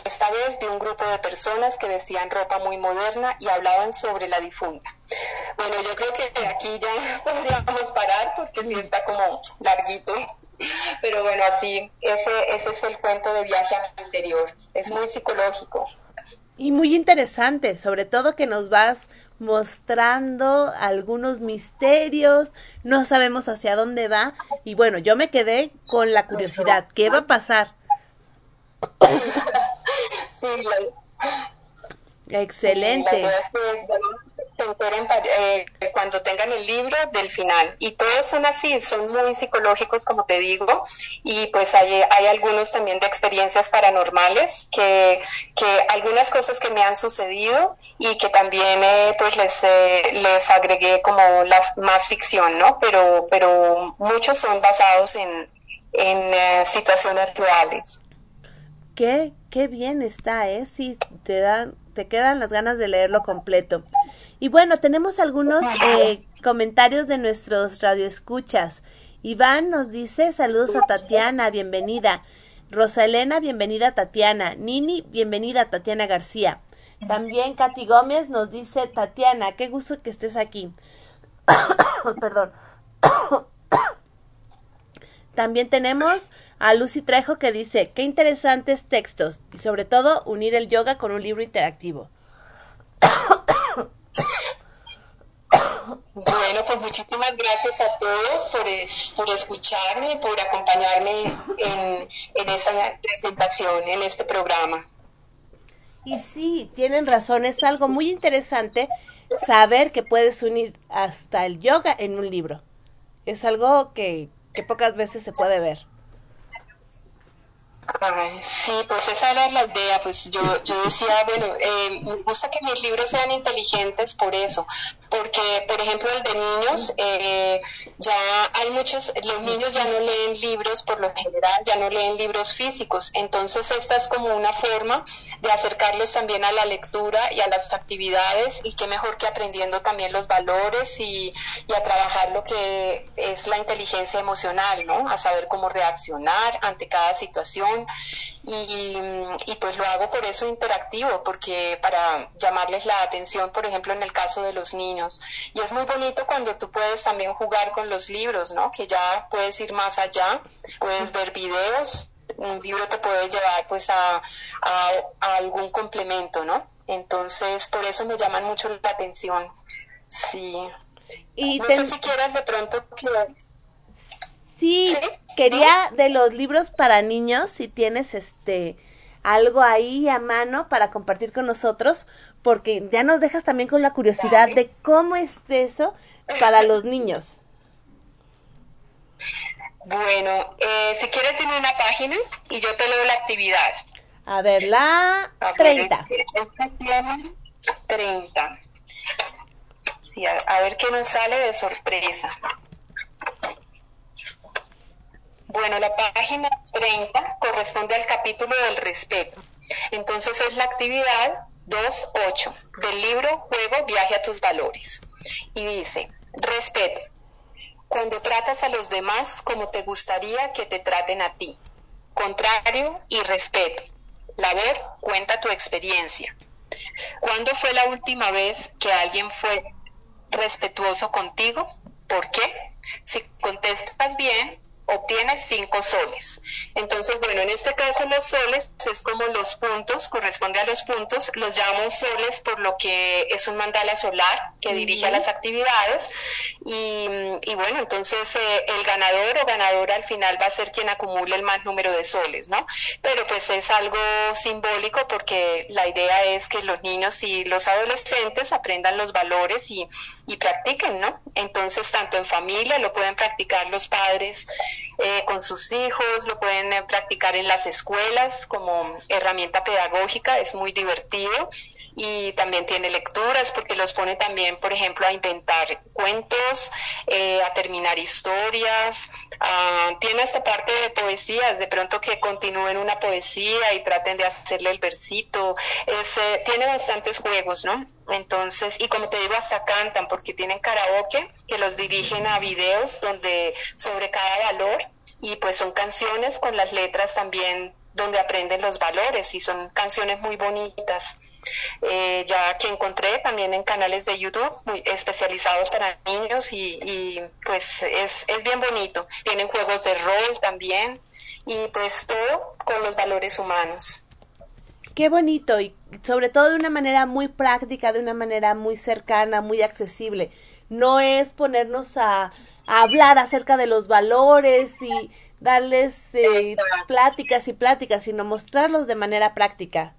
Esta vez vi un grupo de personas que vestían ropa muy moderna y hablaban sobre la difunta. Bueno, yo creo que aquí ya podríamos parar porque sí está como larguito. Pero bueno, así, ese, ese es el cuento de viaje al interior. Es muy psicológico. Y muy interesante, sobre todo que nos vas mostrando algunos misterios, no sabemos hacia dónde va y bueno, yo me quedé con la curiosidad, ¿qué va a pasar? Sí, Excelente. la idea es que se enteren eh, cuando tengan el libro del final. Y todos son así, son muy psicológicos, como te digo, y pues hay, hay algunos también de experiencias paranormales, que, que algunas cosas que me han sucedido y que también eh, pues les, eh, les agregué como la más ficción, ¿no? Pero, pero muchos son basados en, en situaciones reales. Qué, qué bien está, ¿eh? Sí, te dan te quedan las ganas de leerlo completo. Y bueno, tenemos algunos eh, comentarios de nuestros radioescuchas. Iván nos dice saludos a Tatiana, bienvenida. Rosa Elena, bienvenida Tatiana. Nini, bienvenida Tatiana García. También Katy Gómez nos dice Tatiana, qué gusto que estés aquí. Perdón. También tenemos a Lucy Trejo que dice, qué interesantes textos y sobre todo unir el yoga con un libro interactivo. Bueno, pues muchísimas gracias a todos por, eh, por escucharme, por acompañarme en, en esta presentación, en este programa. Y sí, tienen razón, es algo muy interesante saber que puedes unir hasta el yoga en un libro. Es algo que que pocas veces se puede ver. Sí, pues esa era la idea, pues yo, yo decía, bueno, eh, me gusta que mis libros sean inteligentes por eso, porque por ejemplo el de niños, eh, ya hay muchos, los niños ya no leen libros por lo general, ya no leen libros físicos, entonces esta es como una forma de acercarlos también a la lectura y a las actividades y qué mejor que aprendiendo también los valores y, y a trabajar lo que es la inteligencia emocional, ¿no? A saber cómo reaccionar ante cada situación y, y pues lo hago por eso interactivo, porque para llamarles la atención, por ejemplo, en el caso de los niños. Y es muy bonito cuando tú puedes también jugar con los libros, ¿no? Que ya puedes ir más allá, puedes ver videos, un libro te puede llevar pues a, a, algún complemento, ¿no? Entonces, por eso me llaman mucho la atención. Sí. Y no sé si quieres de pronto que Sí, quería de los libros para niños, si tienes este algo ahí a mano para compartir con nosotros, porque ya nos dejas también con la curiosidad de cómo es eso para los niños. Bueno, eh, si quieres dime una página y yo te leo la actividad. A ver, la 30. 30. Sí, a ver qué nos sale de sorpresa. Bueno, la página 30 corresponde al capítulo del respeto. Entonces es la actividad 2.8 del libro Juego, viaje a tus valores. Y dice, respeto. Cuando tratas a los demás como te gustaría que te traten a ti. Contrario y respeto. Labor, cuenta tu experiencia. ¿Cuándo fue la última vez que alguien fue respetuoso contigo? ¿Por qué? Si contestas bien, obtienes cinco soles. Entonces, bueno, en este caso los soles es como los puntos, corresponde a los puntos, los llamo soles por lo que es un mandala solar que dirige a las actividades y, y bueno, entonces eh, el ganador o ganadora al final va a ser quien acumule el más número de soles, ¿no? Pero pues es algo simbólico porque la idea es que los niños y los adolescentes aprendan los valores y, y practiquen, ¿no? Entonces, tanto en familia lo pueden practicar los padres, eh, con sus hijos, lo pueden eh, practicar en las escuelas como herramienta pedagógica, es muy divertido y también tiene lecturas porque los pone también, por ejemplo, a inventar cuentos, eh, a terminar historias, tiene esta parte de poesías, de pronto que continúen una poesía y traten de hacerle el versito, es, tiene bastantes juegos, ¿no? Entonces, y como te digo, hasta cantan porque tienen karaoke que los dirigen a videos donde sobre cada valor y pues son canciones con las letras también donde aprenden los valores y son canciones muy bonitas. Eh, ya que encontré también en canales de YouTube muy especializados para niños y, y pues es, es bien bonito. Tienen juegos de rol también y pues todo con los valores humanos. Qué bonito y sobre todo de una manera muy práctica, de una manera muy cercana, muy accesible. No es ponernos a, hablar acerca de los valores y darles eh, pláticas y pláticas, sino mostrarlos de manera práctica.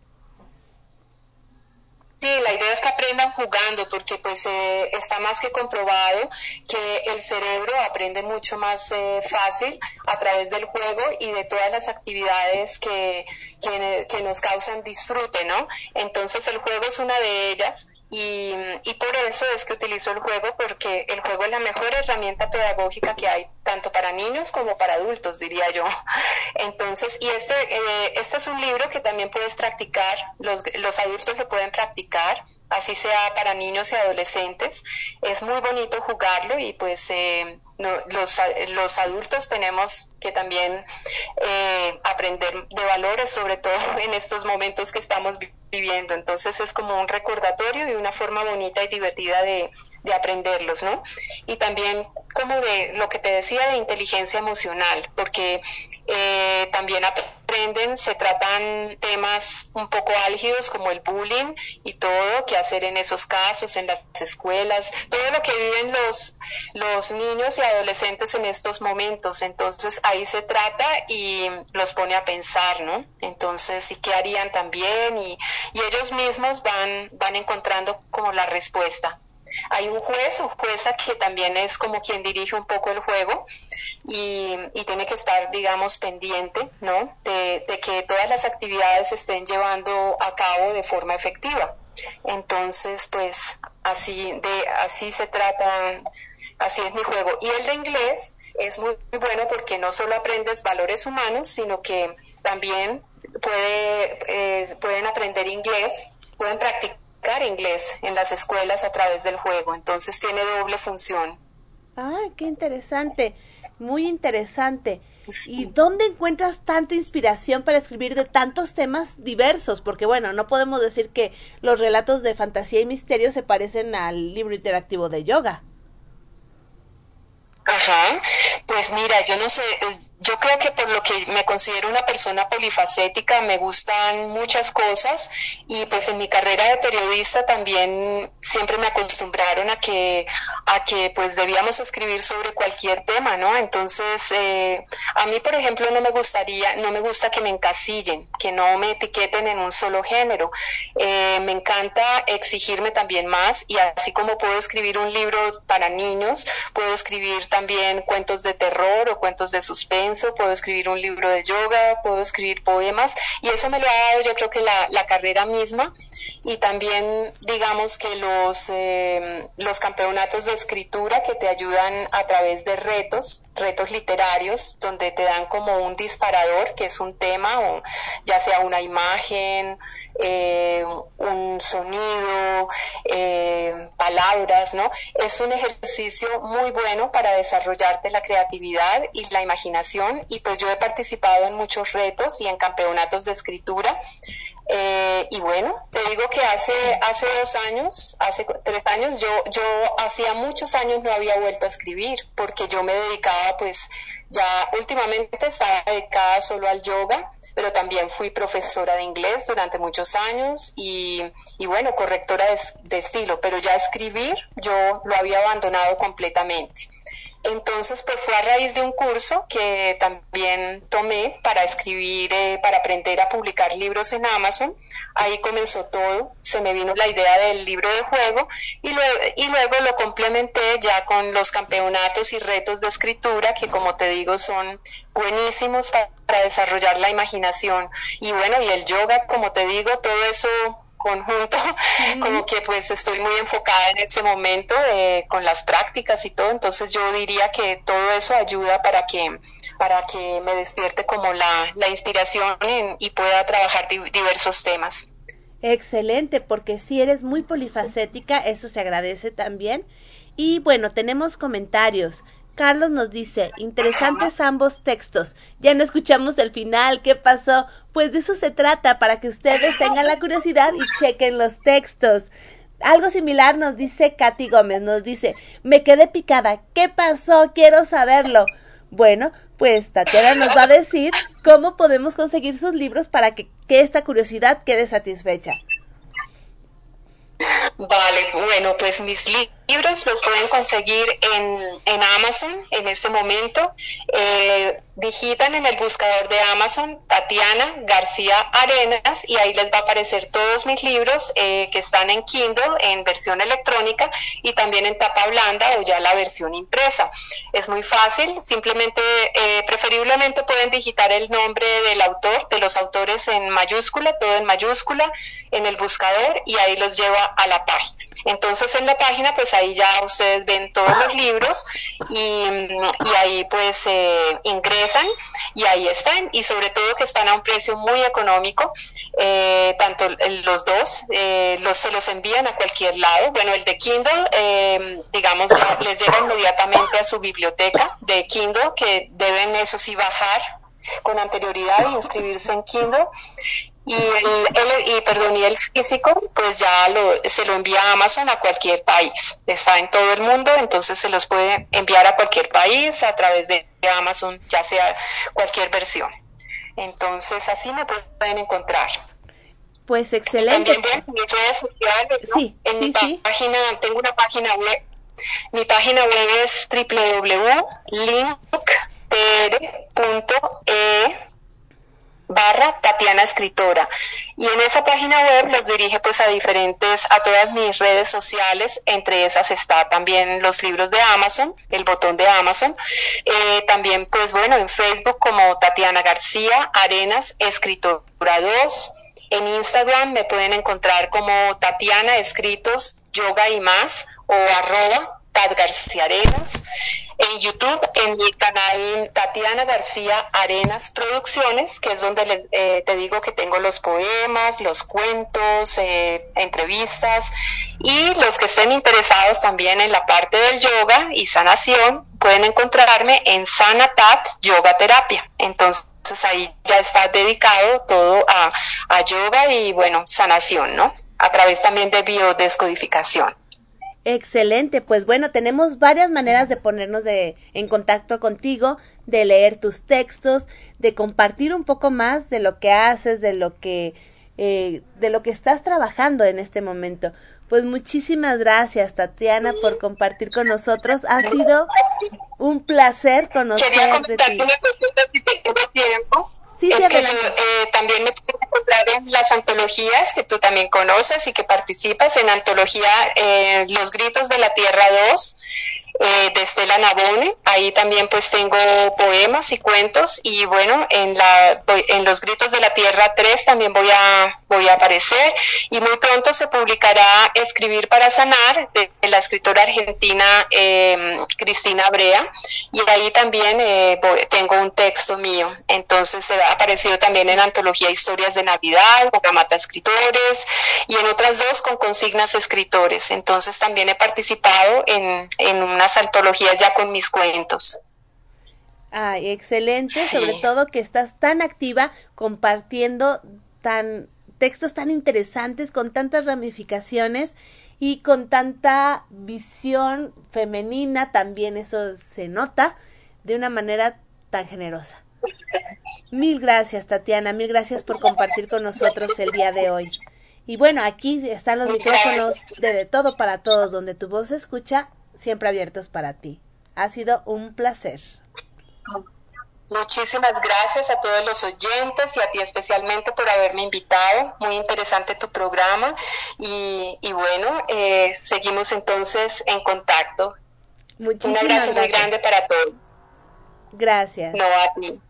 Sí, la idea es que aprendan jugando porque pues eh, está más que comprobado que el cerebro aprende mucho más eh, fácil a través del juego y de todas las actividades que, que, que nos causan disfrute, ¿no? Entonces el juego es una de ellas y, y, por eso es que utilizo el juego, porque el juego es la mejor herramienta pedagógica que hay, tanto para niños como para adultos, diría yo. Entonces, y este, eh, este es un libro que también puedes practicar, los, los adultos lo pueden practicar, así sea para niños y adolescentes. Es muy bonito jugarlo y pues eh, no, los, los, adultos tenemos que también eh, aprender de valores, sobre todo en estos momentos que estamos viviendo. Entonces es como un recordatorio y una forma bonita y divertida de, de aprenderlos, ¿no? Y también como de lo que te decía de inteligencia emocional, porque eh, también aprenden, se tratan temas un poco álgidos como el bullying y todo, qué hacer en esos casos, en las escuelas, todo lo que viven los, los niños y adolescentes en estos momentos. Entonces ahí se trata y los pone a pensar, ¿no? Entonces, ¿y qué harían también? Y, y ellos mismos van, van encontrando como la respuesta. Hay un juez o jueza que también es como quien dirige un poco el juego y, tiene que estar, digamos, pendiente, ¿no? De, que todas las actividades se estén llevando a cabo de forma efectiva. Entonces, pues así de así se trata, así es mi juego. Y el de inglés es muy, bueno porque no solo aprendes valores humanos, sino que también puede, eh, pueden aprender inglés, pueden practicar inglés en las escuelas a través del juego, entonces tiene doble función. Ah, qué interesante, muy interesante. ¿Y dónde encuentras tanta inspiración para escribir de tantos temas diversos? Porque bueno, no podemos decir que los relatos de fantasía y misterio se parecen al libro interactivo de yoga. Ajá, pues mira, yo no sé, eh, yo creo que por lo que me considero una persona polifacética, me gustan muchas cosas y pues en mi carrera de periodista también siempre me acostumbraron a que, a que pues debíamos escribir sobre cualquier tema, ¿no? Entonces, eh, a mí, por ejemplo, no me gustaría, no me gusta que me encasillen, que no me etiqueten en un solo género. Eh, me encanta exigirme también más y así como puedo escribir un libro para niños, puedo escribir también cuentos de terror o cuentos de suspenso, puedo escribir un libro de yoga, puedo escribir poemas y eso me lo ha dado yo creo que la, la carrera misma y también digamos que los, eh, los campeonatos de escritura que te ayudan a través de retos, retos literarios, donde te dan como un disparador, que es un tema, o ya sea una imagen, eh, un sonido, eh, palabras, ¿no? Es un ejercicio muy bueno para desarrollarte la creatividad y la imaginación y pues yo he participado en muchos retos y en campeonatos de escritura eh, y bueno, te digo que hace, hace dos años, hace tres años, yo, yo hacía muchos años no había vuelto a escribir porque yo me dedicaba pues ya últimamente estaba dedicada solo al yoga, pero también fui profesora de inglés durante muchos años y, y bueno, correctora de, de estilo, pero ya escribir yo lo había abandonado completamente. Entonces, pues fue a raíz de un curso que también tomé para escribir, eh, para aprender a publicar libros en Amazon. Ahí comenzó todo, se me vino la idea del libro de juego y luego, y luego lo complementé ya con los campeonatos y retos de escritura que como te digo son buenísimos para, para desarrollar la imaginación. Y bueno, y el yoga, como te digo, todo eso conjunto, como que pues estoy muy enfocada en ese momento eh, con las prácticas y todo, entonces yo diría que todo eso ayuda para que para que me despierte como la, la inspiración y pueda trabajar diversos temas. Excelente, porque si eres muy polifacética, eso se agradece también. Y bueno, tenemos comentarios. Carlos nos dice, interesantes ambos textos. Ya no escuchamos el final, ¿qué pasó? Pues de eso se trata, para que ustedes tengan la curiosidad y chequen los textos. Algo similar nos dice Katy Gómez, nos dice, me quedé picada, ¿qué pasó? Quiero saberlo. Bueno, pues Tatiana nos va a decir cómo podemos conseguir sus libros para que, que esta curiosidad quede satisfecha. Vale, bueno, pues mis libros los pueden conseguir en, en Amazon en este momento. Eh, digitan en el buscador de Amazon Tatiana García Arenas y ahí les va a aparecer todos mis libros eh, que están en Kindle en versión electrónica y también en tapa blanda o ya la versión impresa. Es muy fácil, simplemente, eh, preferiblemente pueden digitar el nombre del autor, de los autores en mayúscula, todo en mayúscula, en el buscador y ahí los lleva a la página. Entonces en la página pues ahí ya ustedes ven todos los libros y, y ahí pues eh, ingresan y ahí están y sobre todo que están a un precio muy económico, eh, tanto los dos, eh, los, se los envían a cualquier lado. Bueno, el de Kindle, eh, digamos, les llega inmediatamente a su biblioteca de Kindle que deben eso sí bajar con anterioridad e inscribirse en Kindle y el, y, perdón, y el físico, pues ya lo, se lo envía a Amazon a cualquier país. Está en todo el mundo, entonces se los puede enviar a cualquier país a través de Amazon, ya sea cualquier versión. Entonces así me pueden encontrar. Pues excelente. También en mis redes sociales, sí, en mi página, tengo una página web. Mi página web es www.linkpr.e barra Tatiana Escritora. Y en esa página web los dirige pues a diferentes, a todas mis redes sociales, entre esas está también los libros de Amazon, el botón de Amazon. Eh, también pues bueno, en Facebook como Tatiana García Arenas Escritora 2. En Instagram me pueden encontrar como Tatiana Escritos Yoga y más o arroba Tat García Arenas en YouTube, en mi canal Tatiana García Arenas Producciones, que es donde eh, te digo que tengo los poemas, los cuentos, eh, entrevistas y los que estén interesados también en la parte del yoga y sanación pueden encontrarme en Sanatat Yoga Terapia. Entonces ahí ya está dedicado todo a, a yoga y bueno, sanación, ¿no? A través también de biodescodificación. Excelente, pues bueno, tenemos varias maneras de ponernos de, en contacto contigo, de leer tus textos, de compartir un poco más de lo que haces, de lo que, eh, de lo que estás trabajando en este momento. Pues muchísimas gracias, Tatiana, por compartir con nosotros. Ha sido un placer conocer de ti. tiempo. Sí, es que eh, también me puedo encontrar en las antologías que tú también conoces y que participas en antología eh, Los Gritos de la Tierra 2 eh, de Estela Nabone. Ahí también pues tengo poemas y cuentos y bueno, en, la, en Los Gritos de la Tierra 3 también voy a, voy a aparecer y muy pronto se publicará Escribir para Sanar de, la escritora argentina eh, Cristina Brea y ahí también eh, tengo un texto mío. Entonces ha aparecido también en Antología Historias de Navidad, con Gamata Escritores y en otras dos con Consignas Escritores. Entonces también he participado en, en una antologías ya con mis cuentos. Ay, excelente, sobre todo que estás tan activa compartiendo tan textos tan interesantes con tantas ramificaciones y con tanta visión femenina también eso se nota de una manera tan generosa. Mil gracias, Tatiana, mil gracias por compartir con nosotros el día de hoy. Y bueno, aquí están los micrófonos de, de todo para todos, donde tu voz se escucha siempre abiertos para ti. Ha sido un placer. Muchísimas gracias a todos los oyentes y a ti especialmente por haberme invitado. Muy interesante tu programa y, bueno, eh, seguimos entonces en contacto. Muchísimas un abrazo muy grande para todos. Gracias. No a ti.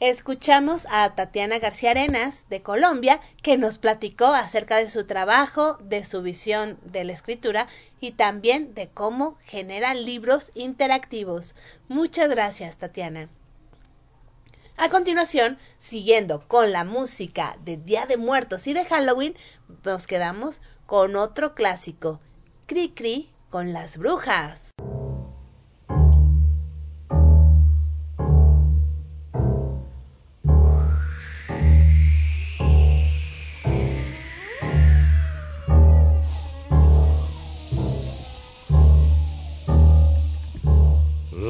Escuchamos a Tatiana García Arenas de Colombia que nos platicó acerca de su trabajo, de su visión de la escritura y también de cómo genera libros interactivos. Muchas gracias, Tatiana. A continuación, siguiendo con la música de Día de Muertos y de Halloween, nos quedamos con otro clásico, Cri Cri con las brujas.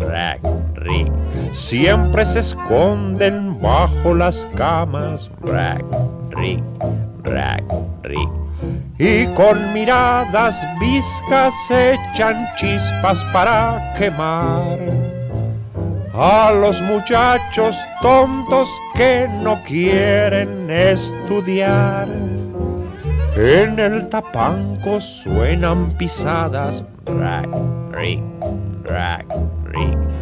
rack, rick. Siempre se esconden bajo las camas, rack, rick, rack, rick. Y con miradas viscas echan chispas para quemar a los muchachos tontos que no quieren estudiar. En el tapanco suenan pisadas, rack, rick, rack.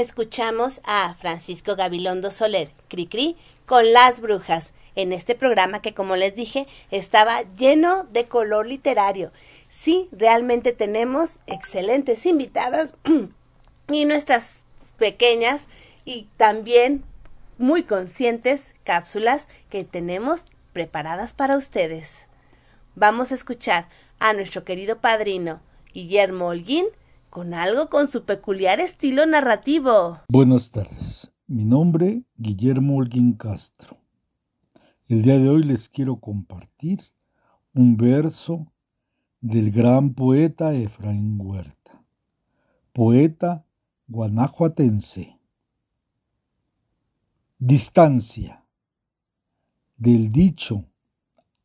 Escuchamos a Francisco Gabilondo Soler, Cricri, con Las Brujas, en este programa que, como les dije, estaba lleno de color literario sí, realmente tenemos excelentes invitadas y nuestras pequeñas y también muy conscientes cápsulas que tenemos preparadas para ustedes. Vamos a escuchar a nuestro querido padrino Guillermo Holguín con algo con su peculiar estilo narrativo. Buenas tardes, mi nombre Guillermo Holguín Castro. El día de hoy les quiero compartir un verso del gran poeta Efraín Huerta, poeta guanajuatense. Distancia. Del dicho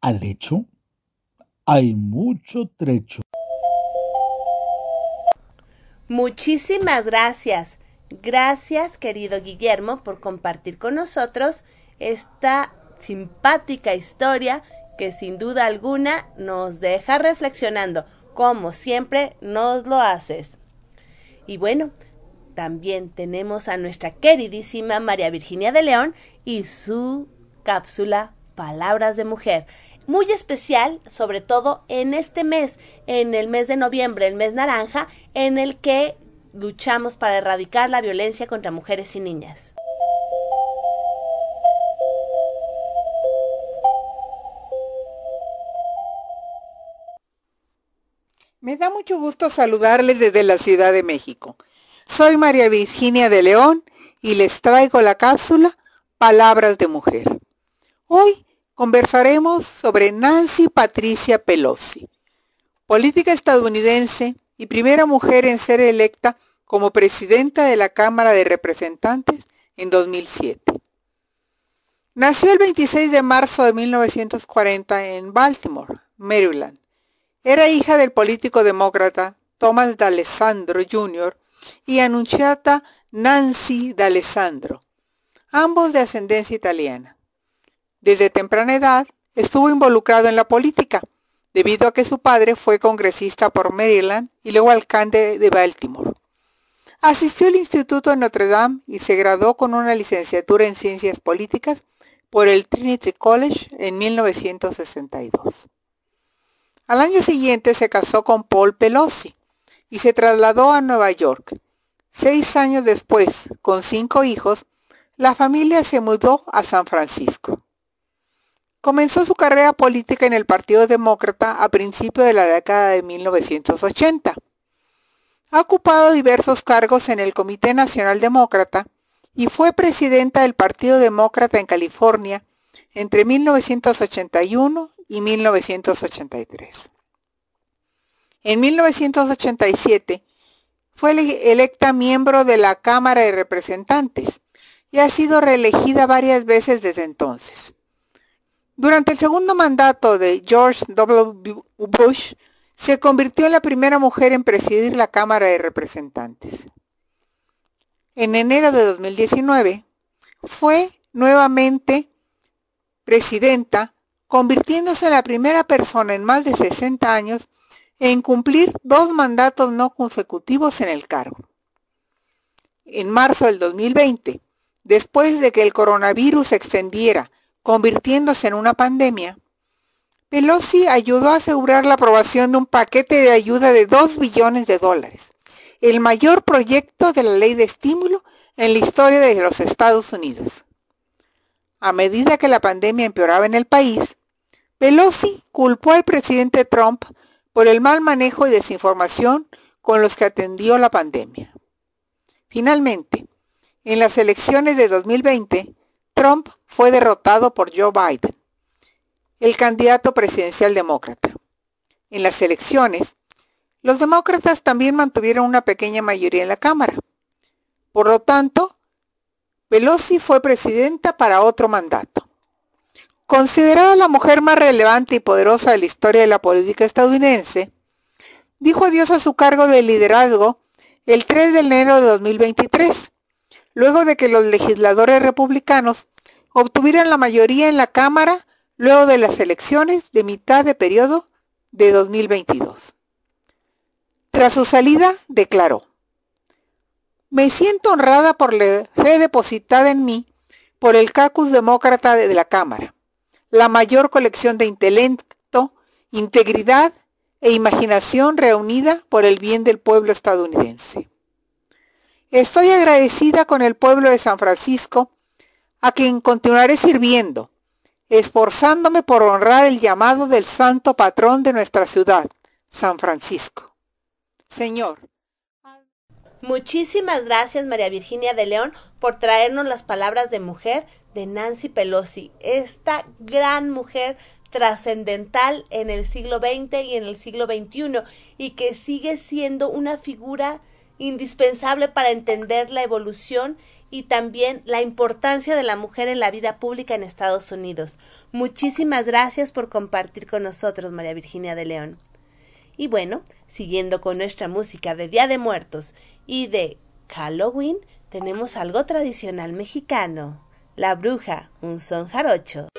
al hecho hay mucho trecho. Muchísimas gracias. Gracias, querido Guillermo, por compartir con nosotros esta simpática historia que sin duda alguna nos deja reflexionando, como siempre nos lo haces. Y bueno, también tenemos a nuestra queridísima María Virginia de León y su cápsula Palabras de Mujer. Muy especial, sobre todo en este mes, en el mes de noviembre, el mes naranja, en el que luchamos para erradicar la violencia contra mujeres y niñas. Me da mucho gusto saludarles desde la Ciudad de México. Soy María Virginia de León y les traigo la cápsula Palabras de Mujer. Hoy conversaremos sobre Nancy Patricia Pelosi, política estadounidense y primera mujer en ser electa como presidenta de la Cámara de Representantes en 2007. Nació el 26 de marzo de 1940 en Baltimore, Maryland era hija del político demócrata Thomas D'Alessandro Jr. y anunciata Nancy D'Alessandro, ambos de ascendencia italiana. Desde temprana edad estuvo involucrado en la política, debido a que su padre fue congresista por Maryland y luego alcalde de Baltimore. Asistió al Instituto de Notre Dame y se graduó con una licenciatura en Ciencias Políticas por el Trinity College en 1962. Al año siguiente se casó con Paul Pelosi y se trasladó a Nueva York. Seis años después, con cinco hijos, la familia se mudó a San Francisco. Comenzó su carrera política en el Partido Demócrata a principios de la década de 1980. Ha ocupado diversos cargos en el Comité Nacional Demócrata y fue presidenta del Partido Demócrata en California entre 1981 y 1983. En 1987 fue electa miembro de la Cámara de Representantes y ha sido reelegida varias veces desde entonces. Durante el segundo mandato de George W. Bush, se convirtió en la primera mujer en presidir la Cámara de Representantes. En enero de 2019, fue nuevamente presidenta, convirtiéndose en la primera persona en más de 60 años en cumplir dos mandatos no consecutivos en el cargo. En marzo del 2020, después de que el coronavirus se extendiera, convirtiéndose en una pandemia, Pelosi ayudó a asegurar la aprobación de un paquete de ayuda de 2 billones de dólares, el mayor proyecto de la ley de estímulo en la historia de los Estados Unidos. A medida que la pandemia empeoraba en el país, Pelosi culpó al presidente Trump por el mal manejo y desinformación con los que atendió la pandemia. Finalmente, en las elecciones de 2020, Trump fue derrotado por Joe Biden, el candidato presidencial demócrata. En las elecciones, los demócratas también mantuvieron una pequeña mayoría en la Cámara. Por lo tanto, Pelosi fue presidenta para otro mandato. Considerada la mujer más relevante y poderosa de la historia de la política estadounidense, dijo adiós a su cargo de liderazgo el 3 de enero de 2023, luego de que los legisladores republicanos obtuvieran la mayoría en la Cámara luego de las elecciones de mitad de periodo de 2022. Tras su salida, declaró, me siento honrada por la fe depositada en mí por el caucus demócrata de la Cámara la mayor colección de intelecto, integridad e imaginación reunida por el bien del pueblo estadounidense. Estoy agradecida con el pueblo de San Francisco, a quien continuaré sirviendo, esforzándome por honrar el llamado del santo patrón de nuestra ciudad, San Francisco. Señor. Muchísimas gracias, María Virginia de León, por traernos las palabras de mujer de Nancy Pelosi, esta gran mujer trascendental en el siglo XX y en el siglo XXI y que sigue siendo una figura indispensable para entender la evolución y también la importancia de la mujer en la vida pública en Estados Unidos. Muchísimas gracias por compartir con nosotros, María Virginia de León. Y bueno, siguiendo con nuestra música de Día de Muertos y de Halloween, tenemos algo tradicional mexicano. La bruja, un son jarocho.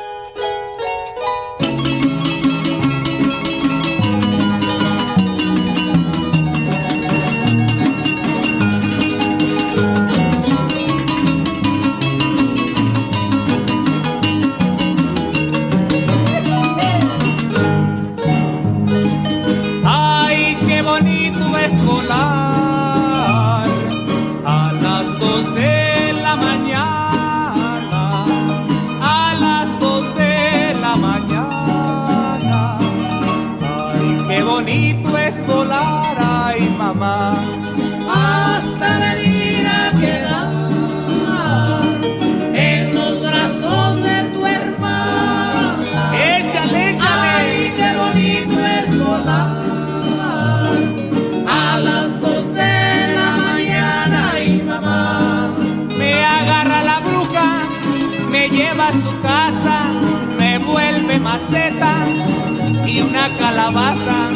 Calabaza.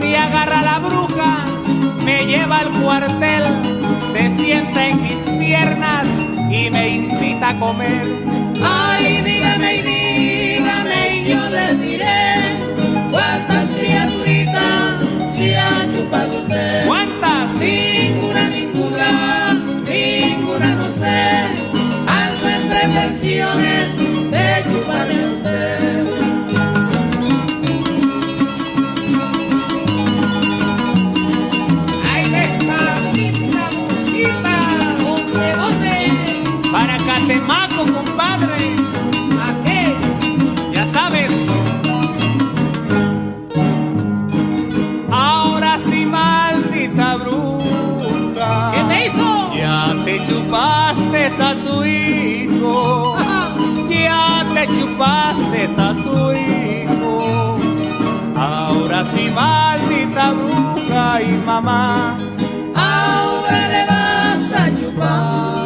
Me agarra la bruja, me lleva al cuartel, se sienta en mis piernas y me invita a comer. Ay, dígame y dígame y yo les diré cuántas criaturitas se ha chupado usted. ¿Cuántas? Ninguna, ninguna, ninguna no sé. En pretensiones te chupaste a tu hijo. Ahora sí, maldita bruja y mamá. Ahora le vas a chupar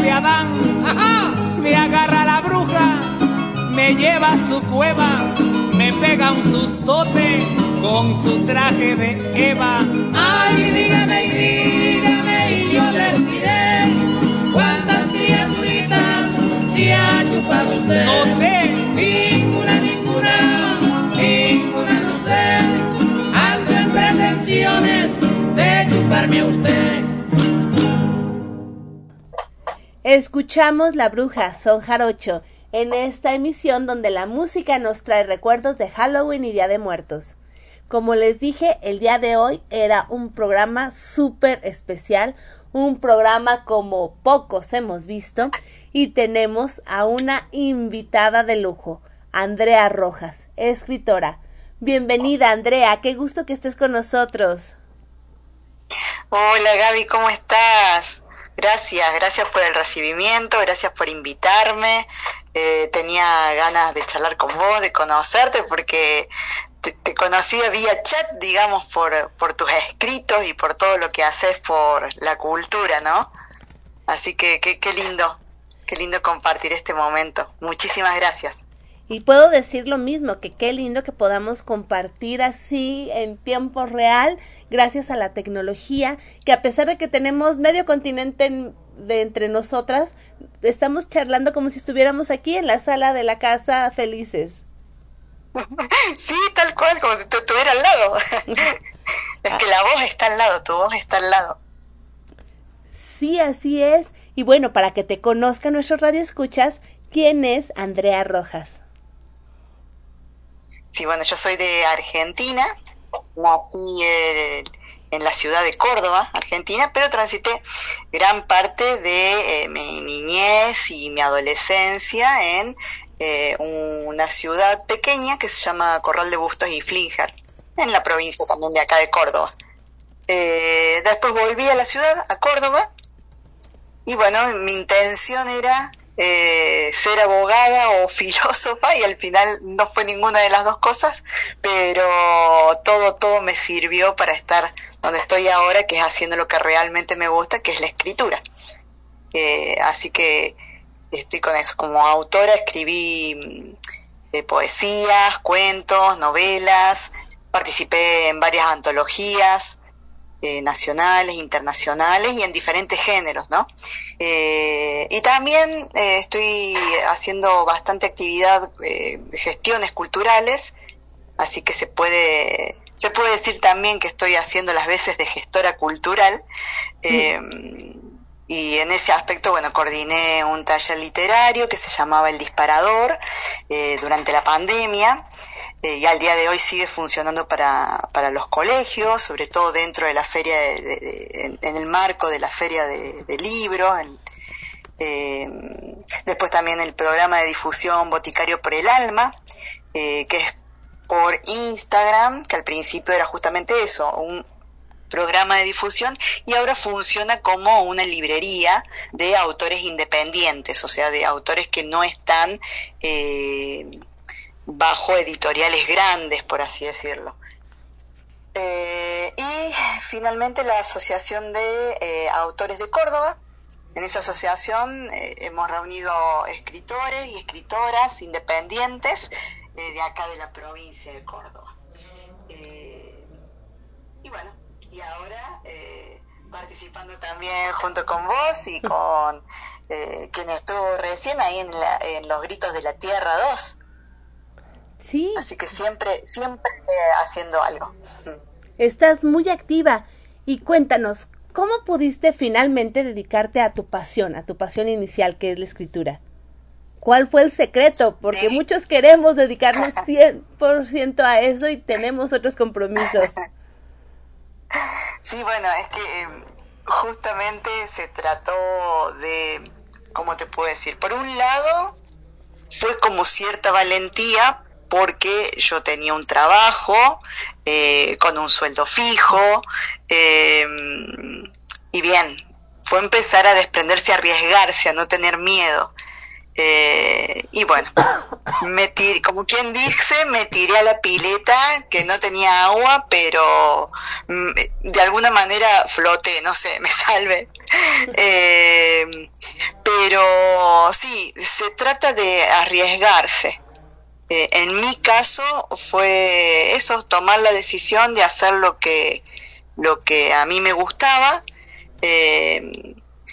de Adán. Ajá. Me agarra la bruja, me lleva a su cueva, me pega un sustote con su traje de Eva. Ay, dígame y dígame y yo les diré cuántas criaturitas se ha chupado usted. No sé, Ninguna, ninguna, ninguna no sé. Ando en pretensiones de chuparme a usted. Escuchamos La Bruja, son jarocho, en esta emisión donde la música nos trae recuerdos de Halloween y Día de Muertos. Como les dije, el día de hoy era un programa súper especial, un programa como pocos hemos visto, y tenemos a una invitada de lujo, Andrea Rojas, escritora. Bienvenida, Andrea, qué gusto que estés con nosotros. Hola Gaby, ¿cómo estás? Gracias, gracias por el recibimiento, gracias por invitarme. Eh, tenía ganas de charlar con vos, de conocerte, porque te, te conocía vía chat, digamos, por, por tus escritos y por todo lo que haces por la cultura, ¿no? Así que qué qué lindo, qué lindo compartir este momento. Muchísimas gracias. Y puedo decir lo mismo, que qué lindo que podamos compartir así en tiempo real, gracias a la tecnología, que a pesar de que tenemos medio continente en- de entre nosotras, estamos charlando como si estuviéramos aquí en la sala de la casa felices. Sí, tal cual, como si tú estuvieras al lado. es que la voz está al lado, tu voz está al lado. Sí, así es. Y bueno, para que te conozca nuestro radio escuchas, ¿quién es Andrea Rojas? Sí, bueno, yo soy de Argentina, nací eh, en la ciudad de Córdoba, Argentina, pero transité gran parte de eh, mi niñez y mi adolescencia en eh, una ciudad pequeña que se llama Corral de Bustos y Flinjar, en la provincia también de acá de Córdoba. Eh, después volví a la ciudad, a Córdoba, y bueno, mi intención era eh, ser abogada o filósofa y al final no fue ninguna de las dos cosas, pero todo, todo me sirvió para estar donde estoy ahora, que es haciendo lo que realmente me gusta, que es la escritura. Eh, así que estoy con eso. Como autora escribí mm, eh, poesías, cuentos, novelas, participé en varias antologías eh, nacionales, internacionales y en diferentes géneros, ¿no? Eh, y también eh, estoy haciendo bastante actividad eh, de gestiones culturales, así que se puede se puede decir también que estoy haciendo las veces de gestora cultural. eh, y en ese aspecto, bueno, coordiné un taller literario que se llamaba El Disparador eh, durante la pandemia eh, y al día de hoy sigue funcionando para, para los colegios, sobre todo dentro de la feria, de, de- de- en, el marco de la feria de, libros. eh, después también el programa de difusión Boticario por el Alma, eh, que es por Instagram, que al principio era justamente eso, un programa de difusión y ahora funciona como una librería de autores independientes, o sea, de autores que no están eh, bajo editoriales grandes, por así decirlo. Eh, y finalmente la Asociación de eh, Autores de Córdoba. En esa asociación eh, hemos reunido escritores y escritoras independientes eh, de acá de la provincia de Córdoba. Y bueno, y ahora participando también junto con vos y con quien estuvo recién ahí en, la- en los gritos de la Tierra 2. Sí, Así que siempre, siempre eh, haciendo algo. estás muy activa. Y cuéntanos, ¿cómo pudiste finalmente dedicarte a tu pasión, a tu pasión inicial, que es la escritura? ¿Cuál fue el secreto? Porque Sí. muchos queremos dedicarnos 100% a eso y tenemos otros compromisos. Sí, bueno, es que eh, justamente se trató de, ¿cómo te puedo decir? Por un lado, fue como cierta valentía porque yo tenía un trabajo eh, con un sueldo fijo, eh, y bien, fue empezar a desprenderse, a arriesgarse, a no tener miedo. Eh, y bueno, me tiré, como quien dice, me tiré a la pileta que no tenía agua, pero mm, de alguna manera floté, no sé, me salve. Eh, pero sí, se trata de arriesgarse. Eh, en mi caso fue eso, tomar la decisión de hacer lo que, lo que a mí me gustaba.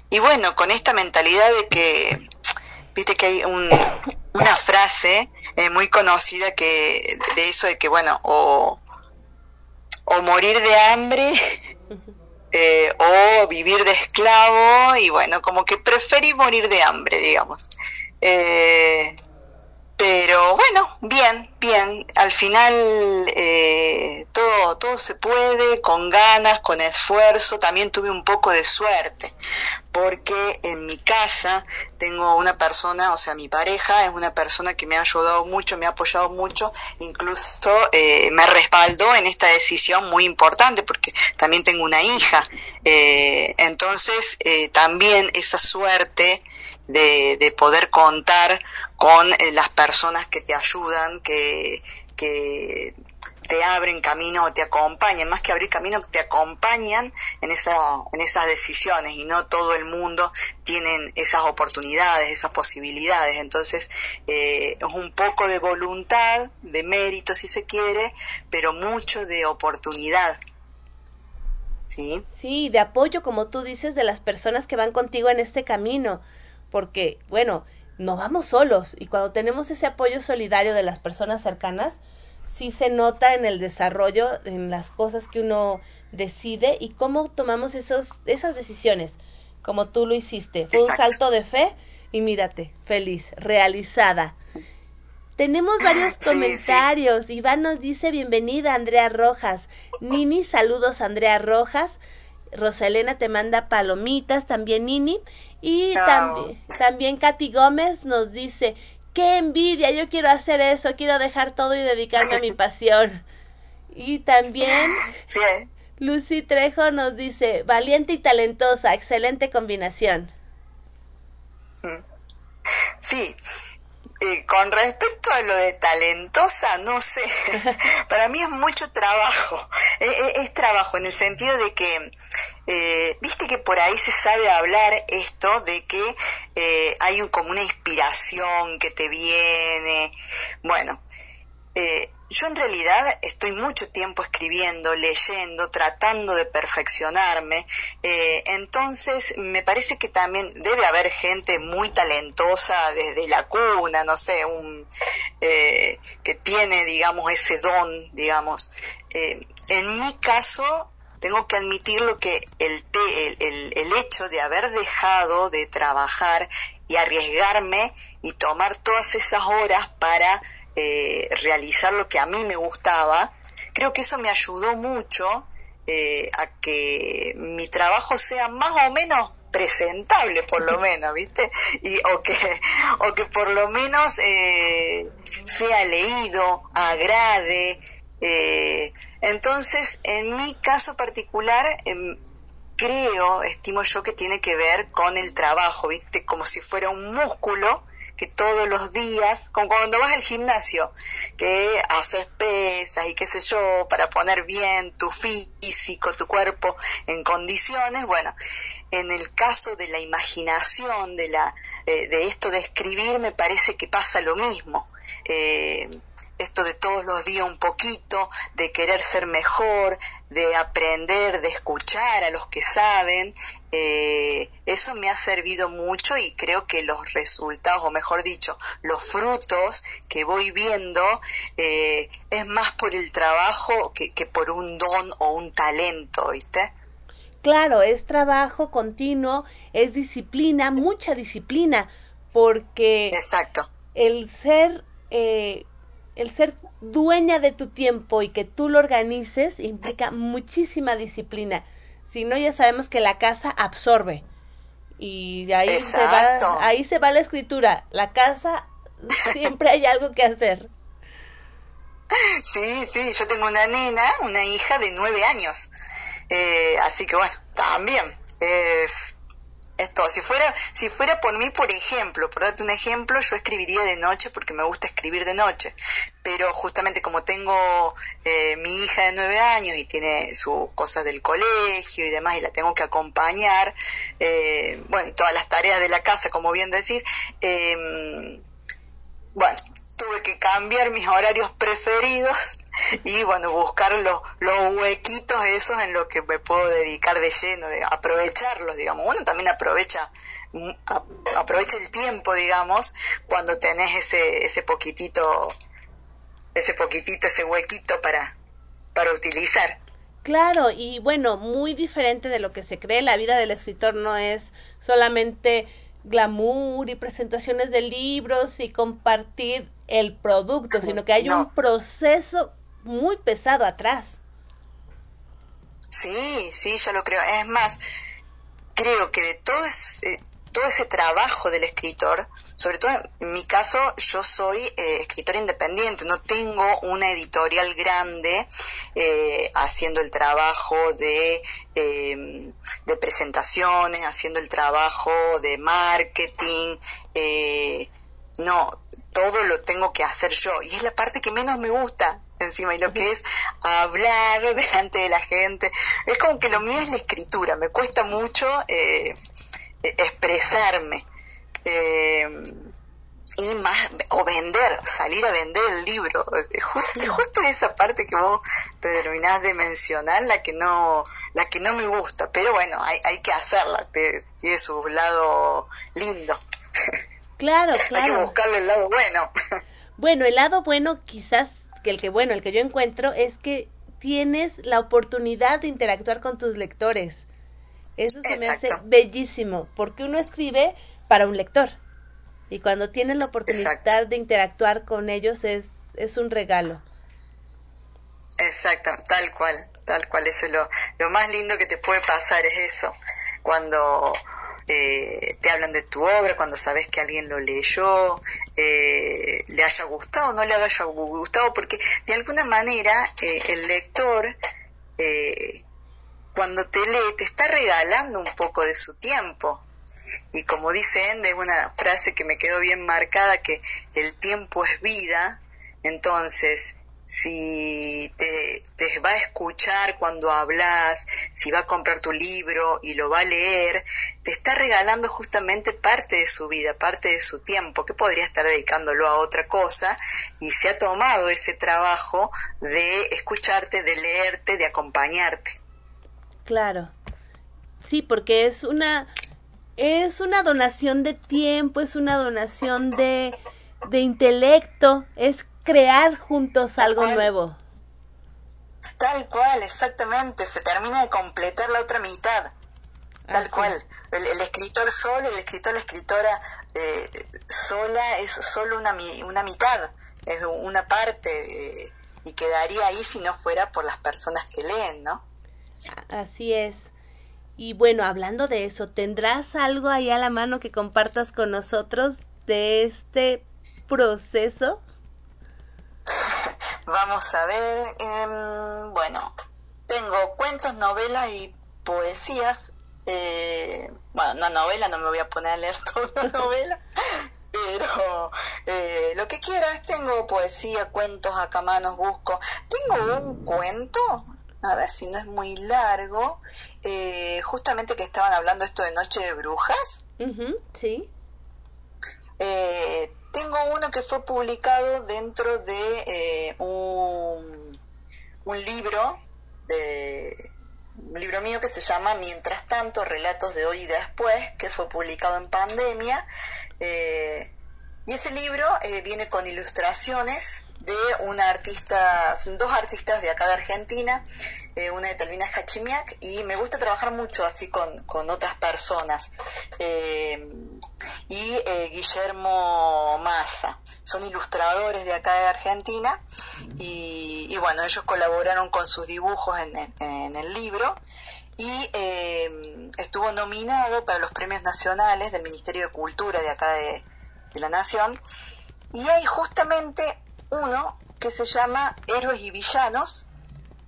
y bueno, con esta mentalidad de que viste que hay una frase eh, muy conocida que de eso de que bueno o, o morir de hambre eh, o vivir de esclavo y bueno como que preferí morir de hambre digamos eh, pero bueno, bien, bien. Al final eh, todo, todo se puede, con ganas, con esfuerzo. También tuve un poco de suerte, porque en mi casa tengo una persona, o sea, mi pareja es una persona que me ha ayudado mucho, me ha apoyado mucho, incluso eh, me respaldó en esta decisión muy importante, porque también tengo una hija. Eh, entonces, también esa suerte de, de poder contar con eh, las personas que te ayudan, que, que te abren camino o te acompañan, más que abrir camino, te acompañan en, esa, en esas decisiones y no todo el mundo tiene esas oportunidades, esas posibilidades. Entonces, eh, es un poco de voluntad, de mérito si se quiere, pero mucho de oportunidad. ¿Sí? Sí, de apoyo, como tú dices, de las personas que van contigo en este camino porque, bueno, no vamos solos y cuando tenemos ese apoyo solidario de las personas cercanas, sí se nota en el desarrollo, en las cosas que uno decide y cómo tomamos esos, esas decisiones, como tú lo hiciste. Fue un salto de fe y mírate, feliz, realizada. Tenemos varios comentarios. Iván nos dice bienvenida Andrea Rojas. Nini, saludos Andrea Rojas. Rosalena te manda palomitas, también Nini. Y también, también Katy Gómez nos dice, qué envidia, yo quiero hacer eso, quiero dejar todo y dedicarme a mi pasión. Y también Lucy Trejo nos dice, valiente y talentosa, excelente combinación. Sí, eh, con respecto a lo de talentosa, no sé, para mí es mucho trabajo, eh, eh, es, trabajo en el sentido de que, viste que por ahí se sabe hablar esto de que hay un, como una inspiración que te viene, bueno, yo en realidad estoy mucho tiempo escribiendo, leyendo, tratando de perfeccionarme, eh, entonces me parece que también debe haber gente muy talentosa desde la cuna, no sé, un, eh, que tiene, digamos, ese don, digamos. Eh, en mi caso, tengo que admitir lo que el, el, el hecho de haber dejado de trabajar y arriesgarme y tomar todas esas horas para eh, realizar lo que a mí me gustaba, creo que eso me ayudó mucho eh, a que mi trabajo sea más o menos presentable por lo menos, ¿viste? Y, o, que, o que por lo menos eh, sea leído, agrade. entonces, en mi caso particular, em, creo, estimo yo que tiene que ver con el trabajo, ¿viste? Como si fuera un músculo que todos los días, como cuando vas al gimnasio, que haces pesas y qué sé yo, para poner bien tu físico, tu cuerpo en condiciones, bueno, en el caso de la imaginación, de, la, eh, de esto de escribir, me parece que pasa lo mismo. Eh, esto de todos los días un poquito, de querer ser mejor, de aprender, de escuchar a los que saben, eh, eso me ha servido mucho y creo que los resultados, o mejor dicho, los frutos que voy viendo eh, es más por el trabajo que, que por un don o un talento, ¿viste? Claro, es trabajo continuo, es disciplina, mucha disciplina, porque Exacto. el ser eh, el ser dueña de tu tiempo y que tú lo organices implica muchísima disciplina. Si no, ya sabemos que la casa absorbe. Y de ahí se va, ahí se va la escritura. La casa siempre hay algo que hacer. Sí, sí, yo tengo una nena, una hija de nueve años. Eh, así que bueno, también es esto. Si fuera, si fuera por mí, por ejemplo, por darte un ejemplo, yo escribiría de noche porque me gusta escribir de noche. Pero justamente como tengo eh, mi hija de nueve años y tiene sus cosas del colegio y demás y la tengo que acompañar, eh, bueno, todas las tareas de la casa, como bien decís, eh, bueno, tuve que cambiar mis horarios preferidos y bueno, buscar los, los huequitos esos en los que me puedo dedicar de lleno, de aprovecharlos, digamos. Uno también aprovecha mm, aprovecha el tiempo, digamos, cuando tenés ese, ese poquitito, ese poquitito, ese huequito para, para utilizar. Claro, y bueno, muy diferente de lo que se cree, la vida del escritor no es solamente glamour y presentaciones de libros y compartir el producto, sino que hay un proceso muy pesado atrás. Sí, sí, yo lo creo. Es más, creo que de todo ese, todo ese trabajo del escritor, sobre todo en mi caso, yo soy eh, escritor independiente, no tengo una editorial grande eh, haciendo el trabajo de, em, de presentaciones, haciendo el trabajo de marketing. Eh, no, todo lo tengo que hacer yo. Y es la parte que menos me gusta encima y lo que es hablar delante de la gente. Es como que lo mío es la escritura. Me cuesta mucho eh, expresarme eh, y más o vender salir a vender el libro. Justo, justo esa parte que vos te terminás de mencionar la que no la que no me gusta. Pero bueno hay, hay que hacerla tiene su lado lindo Claro, claro. Hay que buscarle el lado bueno. Bueno, el lado bueno quizás que el que bueno, el que yo encuentro es que tienes la oportunidad de interactuar con tus lectores. Eso se me hace bellísimo, porque uno escribe para un lector. Y cuando tienes la oportunidad de interactuar con ellos es, es un regalo. Exacto, tal cual, tal cual. Eso es lo, lo más lindo que te puede pasar, es eso. Cuando eh, te hablan de tu obra, cuando sabes que alguien lo leyó, eh, le haya gustado o no le haya gustado, porque de alguna manera eh, el lector, cuando te lee, te está regalando un poco de su tiempo. Y como dice Ende, es una frase que me quedó bien marcada, que el tiempo es vida, entonces si te, te, va a escuchar cuando hablas, si va a comprar tu libro y lo va a leer, te está regalando justamente parte de su vida, parte de su tiempo, que podría estar dedicándolo a otra cosa, y se ha tomado ese trabajo de escucharte, de leerte, de acompañarte. Claro. Sí, porque es una es una donación de tiempo, es una donación de de intelecto, es crear juntos algo nuevo. Tal cual, exactamente, se termina de completar la otra mitad. Tal cual, el, escritor solo, el escritor, la escritora eh, sola es solo una, una mitad, es una parte eh, y quedaría ahí si no fuera por las personas que leen, ¿no? Así es. Y bueno, hablando de eso, ¿tendrás algo ahí a la mano que compartas con nosotros de este proceso? Vamos a ver, em, bueno, tengo cuentos, novelas y poesías. Eh, bueno, una novela, no me voy a poner a leer toda una novela, pero eh, lo que quieras, tengo poesía, cuentos, acá manos busco. Tengo un cuento, a ver si no es muy largo, eh, justamente que estaban hablando esto de Noche de Brujas. sí. Eh, tengo uno que fue publicado dentro de eh, un, libro de un libro mío que se llama Mientras tanto, Relatos de hoy y después, que fue publicado en pandemia. Eh, y ese libro eh, viene con ilustraciones de una artista, son dos artistas de acá de Argentina, una de Talvina Hachimiak, y me gusta trabajar mucho así con otras personas y eh, Guillermo Massa. Son ilustradores de acá de Argentina y, bueno, ellos colaboraron con sus dibujos en, el libro y eh, estuvo nominado para los premios nacionales del Ministerio de Cultura de acá de, la Nación y hay justamente uno que se llama Héroes y Villanos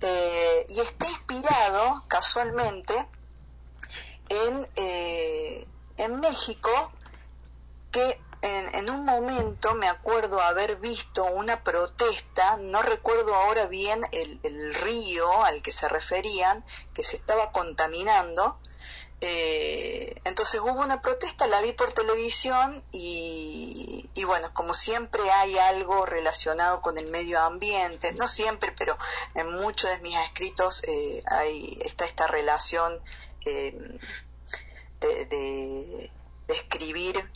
eh, y está inspirado casualmente en, eh, en México que en, en, un momento me acuerdo haber visto una protesta, no recuerdo ahora bien el, río al que se referían, que se estaba contaminando, eh, entonces hubo una protesta, la vi por televisión y, bueno, como siempre hay algo relacionado con el medio ambiente, no siempre, pero en muchos de mis escritos eh, hay, está esta relación eh, de, escribir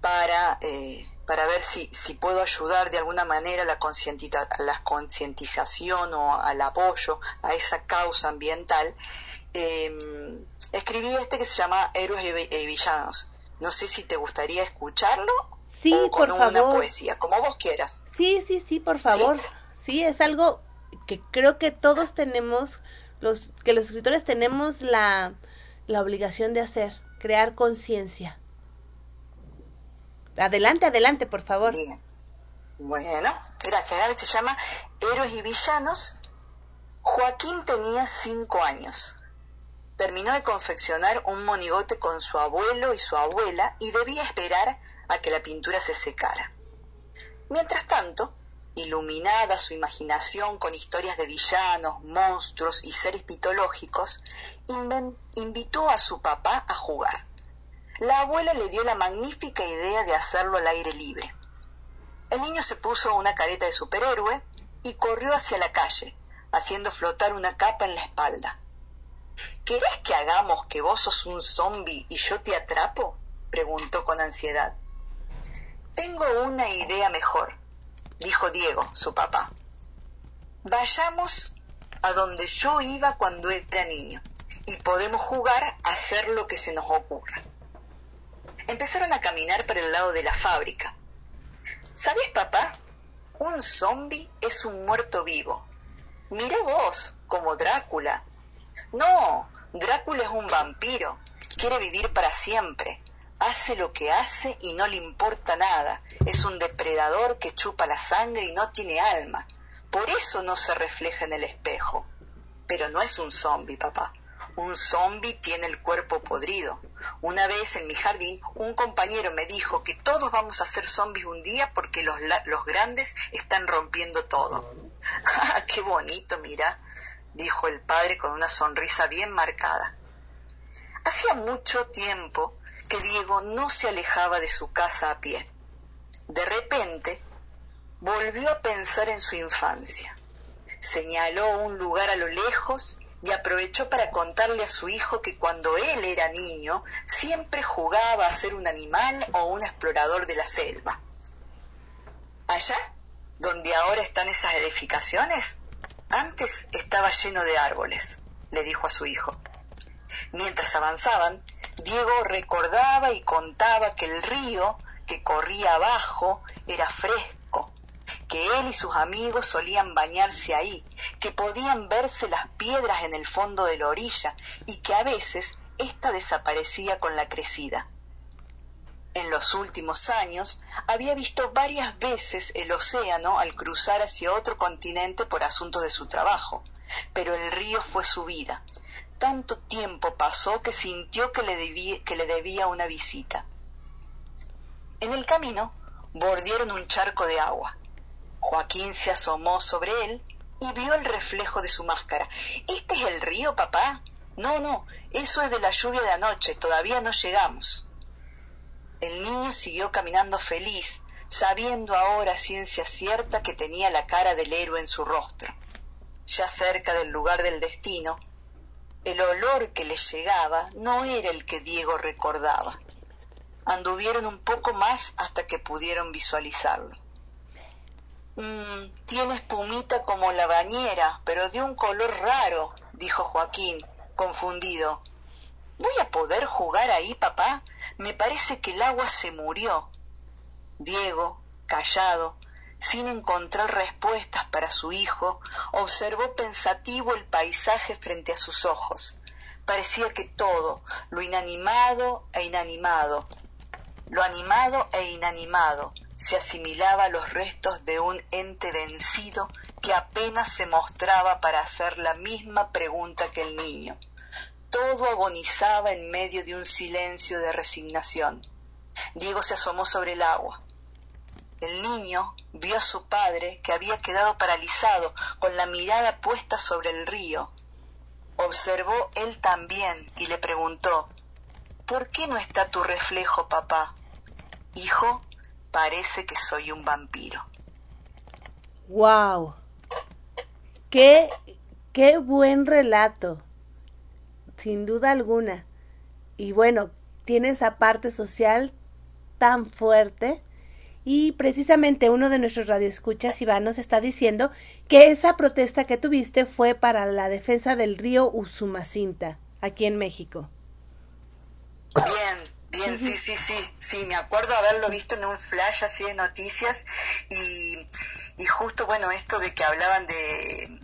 para, eh, para ver si, si puedo ayudar de alguna manera a la, a la concientización o al apoyo a esa causa ambiental. Eh, escribí este que se llama Héroes y Villanos. No sé si te gustaría escucharlo sí, o con por una favor. poesía, como vos quieras. Sí, sí, sí, por favor. Sí. sí, es algo que creo que todos tenemos, los que los escritores tenemos la, la obligación de hacer, crear conciencia. Adelante, adelante, por favor. Bien. Bueno, gracias. Se llama Héroes y Villanos. Joaquín tenía cinco años. Terminó de confeccionar un monigote con su abuelo y su abuela y debía esperar a que la pintura se secara. Mientras tanto, iluminada su imaginación con historias de villanos, monstruos y seres mitológicos, invitó a su papá a jugar. La abuela le dio la magnífica idea de hacerlo al aire libre. El niño se puso una careta de superhéroe y corrió hacia la calle, haciendo flotar una capa en la espalda. ¿Querés que hagamos que vos sos un zombi y yo te atrapo? preguntó con ansiedad. Tengo una idea mejor, dijo Diego, su papá. Vayamos a donde yo iba cuando era niño y podemos jugar a hacer lo que se nos ocurra. Empezaron a caminar por el lado de la fábrica. ¿Sabes, papá? Un zombi es un muerto vivo. Mira vos, como Drácula, no, Drácula es un vampiro, quiere vivir para siempre, hace lo que hace y no le importa nada, es un depredador que chupa la sangre y no tiene alma, por eso no se refleja en el espejo. Pero no es un zombi, papá. Un zombi tiene el cuerpo podrido. Una vez en mi jardín un compañero me dijo que todos vamos a ser zombies un día porque los, los grandes están rompiendo todo. ¡Ah, qué bonito, mira! dijo el padre con una sonrisa bien marcada. Hacía mucho tiempo que Diego no se alejaba de su casa a pie. De repente volvió a pensar en su infancia. Señaló un lugar a lo lejos y aprovechó para contarle a su hijo que cuando él era niño siempre jugaba a ser un animal o un explorador de la selva. Allá, donde ahora están esas edificaciones, antes estaba lleno de árboles, le dijo a su hijo. Mientras avanzaban, Diego recordaba y contaba que el río que corría abajo era fresco, que él y sus amigos solían bañarse ahí, que podían verse las piedras en el fondo de la orilla y que a veces ésta desaparecía con la crecida. En los últimos años había visto varias veces el océano al cruzar hacia otro continente por asuntos de su trabajo, pero el río fue su vida. Tanto tiempo pasó que sintió que le debía, que le debía una visita. En el camino bordearon un charco de agua. Joaquín se asomó sobre él y vio el reflejo de su máscara. ¿Este es el río, papá? No, no, eso es de la lluvia de anoche, todavía no llegamos. El niño siguió caminando feliz, sabiendo ahora ciencia cierta que tenía la cara del héroe en su rostro. Ya cerca del lugar del destino, el olor que le llegaba no era el que Diego recordaba. Anduvieron un poco más hasta que pudieron visualizarlo. Mm, tiene espumita como la bañera, pero de un color raro, dijo Joaquín, confundido. ¿Voy a poder jugar ahí, papá? Me parece que el agua se murió. Diego, callado, sin encontrar respuestas para su hijo, observó pensativo el paisaje frente a sus ojos. Parecía que todo, lo inanimado e inanimado, lo animado e inanimado, se asimilaba a los restos de un ente vencido que apenas se mostraba para hacer la misma pregunta que el niño. Todo agonizaba en medio de un silencio de resignación. Diego se asomó sobre el agua. El niño vio a su padre que había quedado paralizado, con la mirada puesta sobre el río. Observó él también y le preguntó, ¿Por qué no está tu reflejo, papá? Hijo, parece que soy un vampiro. ¡Wow! ¡Qué, qué buen relato! Sin duda alguna. Y bueno, tiene esa parte social tan fuerte. Y precisamente uno de nuestros radioescuchas, Iván, nos está diciendo que esa protesta que tuviste fue para la defensa del río Usumacinta, aquí en México. Bien, bien, sí, sí, sí, sí, me acuerdo haberlo visto en un flash así de noticias y, y justo, bueno, esto de que hablaban de,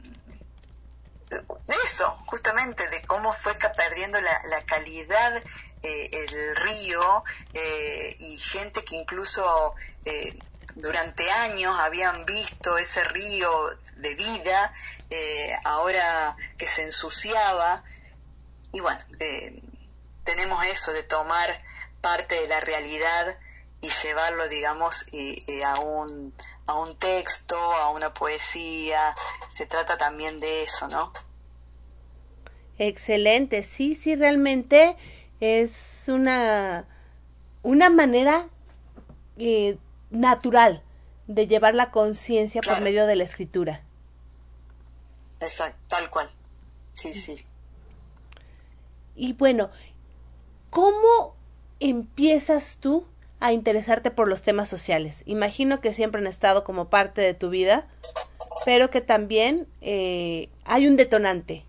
de eso, justamente, de cómo fue perdiendo la, la calidad eh, el río eh, y gente que incluso eh, durante años habían visto ese río de vida, ahora que se ensuciaba. Y bueno, tenemos eso de tomar parte de la realidad y llevarlo, digamos, a, un, a un texto, a una poesía. Se trata también de eso, ¿no? Excelente, sí, sí, realmente es una, una manera eh, natural de llevar la conciencia por medio de la escritura. Exacto, tal cual. Sí, sí. Y bueno, ¿cómo empiezas tú a interesarte por los temas sociales? Imagino que siempre han estado como parte de tu vida, pero que también eh, hay un detonante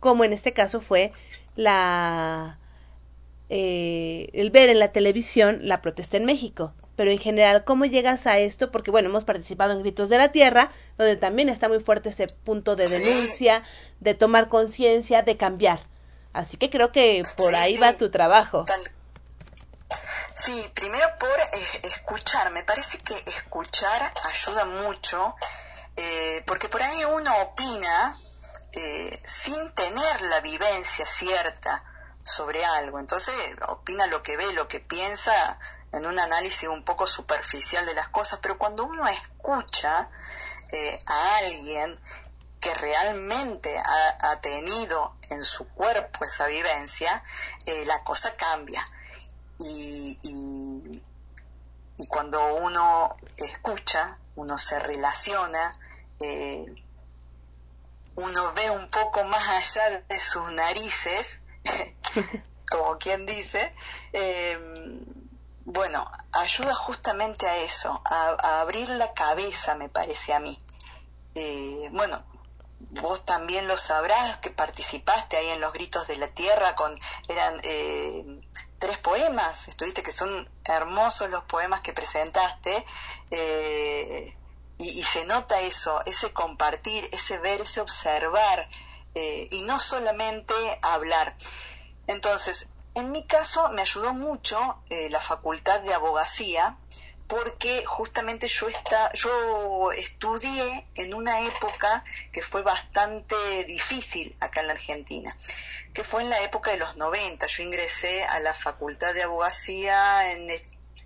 como en este caso fue la eh, el ver en la televisión la protesta en México. Pero en general, ¿cómo llegas a esto? Porque bueno, hemos participado en Gritos de la Tierra, donde también está muy fuerte ese punto de denuncia, de tomar conciencia, de cambiar. Así que creo que por ahí va tu trabajo. Sí, primero por eh, escuchar. Me parece que escuchar ayuda mucho, eh, porque por ahí uno opina eh, sin tener la vivencia cierta sobre algo. Entonces opina lo que ve, lo que piensa en un análisis un poco superficial de las cosas, pero cuando uno escucha eh, a alguien que realmente ha, tenido en su cuerpo esa vivencia, eh, la cosa cambia. Y, y, y, cuando uno escucha, uno se relaciona, eh, uno ve un poco más allá de sus narices, como quien dice, em, bueno, ayuda justamente a eso, a, abrir la cabeza, me parece a mí. Eh, bueno, vos también lo sabrás que participaste ahí en los gritos de la tierra con eran eh, tres poemas estuviste que son hermosos los poemas que presentaste eh, y, se nota eso, ese compartir, ese ver, ese observar, eh, y no solamente hablar. Entonces, en mi caso me ayudó mucho eh, la facultad de abogacía, porque justamente yo, está, yo estudié en una época que fue bastante difícil acá en la Argentina, que fue en la época de los 90. Yo ingresé a la facultad de abogacía en el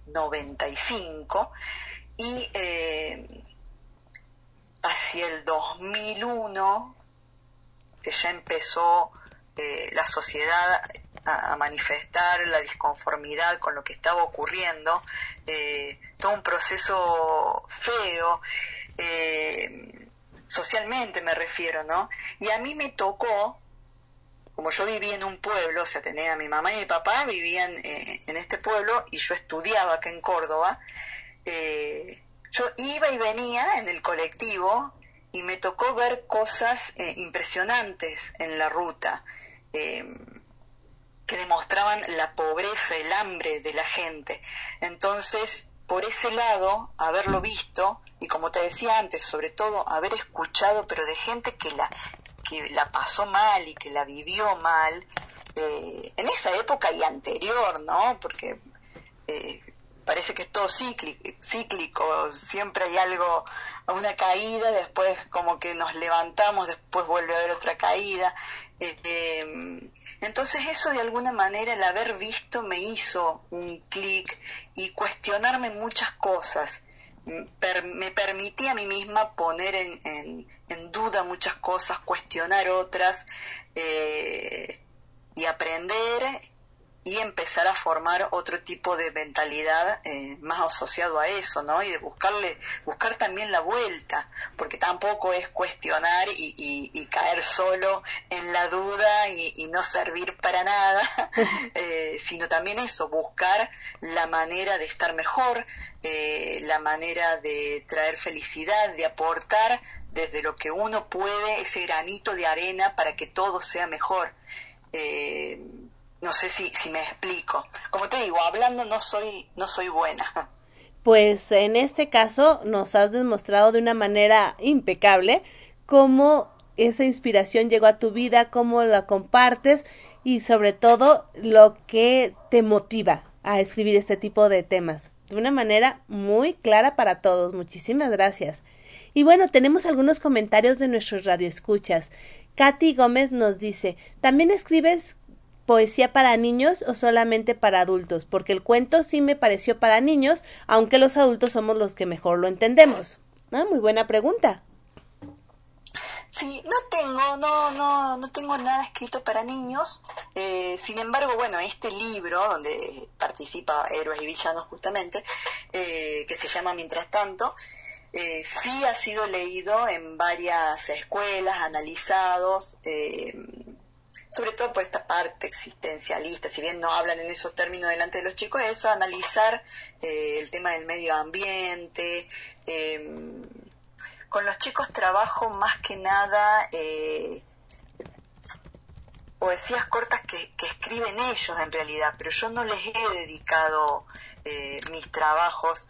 95 y eh, hacia el 2001, que ya empezó eh, la sociedad a, manifestar la disconformidad con lo que estaba ocurriendo, eh, todo un proceso feo, eh, socialmente me refiero, ¿no? Y a mí me tocó, como yo vivía en un pueblo, o sea, tenía a mi mamá y mi papá, vivían en este pueblo y yo estudiaba acá en Córdoba, yo iba y venía en el colectivo y me tocó ver cosas eh, impresionantes en la ruta em, que demostraban la pobreza, el hambre de la gente. Entonces, por ese lado, haberlo visto y como te decía antes, sobre todo haber escuchado, pero de gente que la que la pasó mal y que la vivió mal, eh, en esa época y anterior, ¿no? Porque eh, parece que es todo cíclico, cíclico, siempre hay algo, una caída, después como que nos levantamos, después vuelve a haber otra caída. Eh, entonces eso de alguna manera, el haber visto me hizo un clic y cuestionarme muchas cosas. me permití a mí misma poner en, en, duda muchas cosas, cuestionar otras eh, y aprender y empezar a formar otro tipo de mentalidad eh, más asociado a eso, ¿no? Y de buscarle, buscar también la vuelta, porque tampoco es cuestionar y, caer solo en la duda y, no servir para nada, eh, sino también eso, buscar la manera de estar mejor, eh, la manera de traer felicidad, de aportar desde lo que uno puede ese granito de arena para que todo sea mejor. Eh, no sé si, si me explico. Como te digo, hablando no soy, no soy buena. Pues en este caso nos has demostrado de una manera impecable cómo esa inspiración llegó a tu vida, cómo la compartes y sobre todo lo que te motiva a escribir este tipo de temas. De una manera muy clara para todos. Muchísimas gracias. Y bueno, tenemos algunos comentarios de nuestros radioescuchas. Katy Gómez nos dice, ¿también escribes poesía para niños o solamente para adultos, porque el cuento sí me pareció para niños, aunque los adultos somos los que mejor lo entendemos. Ah, muy buena pregunta. Sí, no tengo, no, no, no tengo nada escrito para niños. Eh, sin embargo, bueno, este libro donde participa héroes y villanos justamente, eh, que se llama Mientras tanto, eh, sí ha sido leído en varias escuelas, analizados. Eh, sobre todo por esta parte existencialista, si bien no hablan en esos términos delante de los chicos, eso, analizar eh, el tema del medio ambiente. Em, con los chicos trabajo más que nada eh, poesías cortas que, escriben ellos en realidad, pero yo no les he dedicado eh, mis trabajos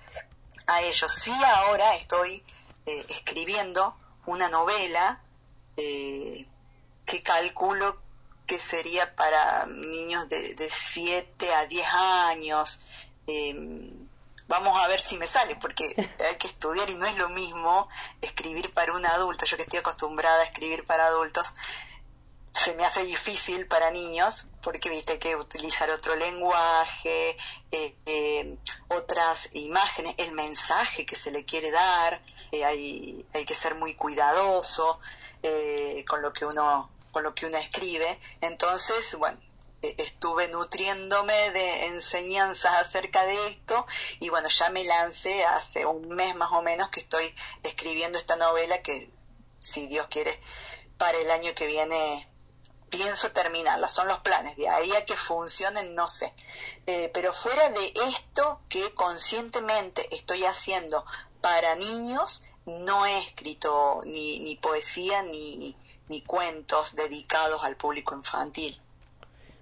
a ellos. Sí ahora estoy escribiendo una novela que calculo que sería para niños de, de 7 a 10 años. Em, vamos a ver si me sale, porque hay que estudiar y no es lo mismo escribir para un adulto. Yo que estoy acostumbrada a escribir para adultos, se me hace difícil para niños porque viste que utilizar otro lenguaje, eh, eh, otras imágenes, el mensaje que se le quiere dar, eh, hay, hay que ser muy cuidadoso con lo que uno con lo que uno escribe. Entonces, bueno, e, estuve nutriéndome de enseñanzas acerca de esto y bueno, ya me lancé hace un mes más o menos que estoy escribiendo esta novela que, si Dios quiere, para el año que viene pienso terminarla, son los planes, de ahí a que funcionen no sé. Eh, pero fuera de esto que conscientemente estoy haciendo para niños, no he escrito ni, ni poesía ni, ni cuentos dedicados al público infantil.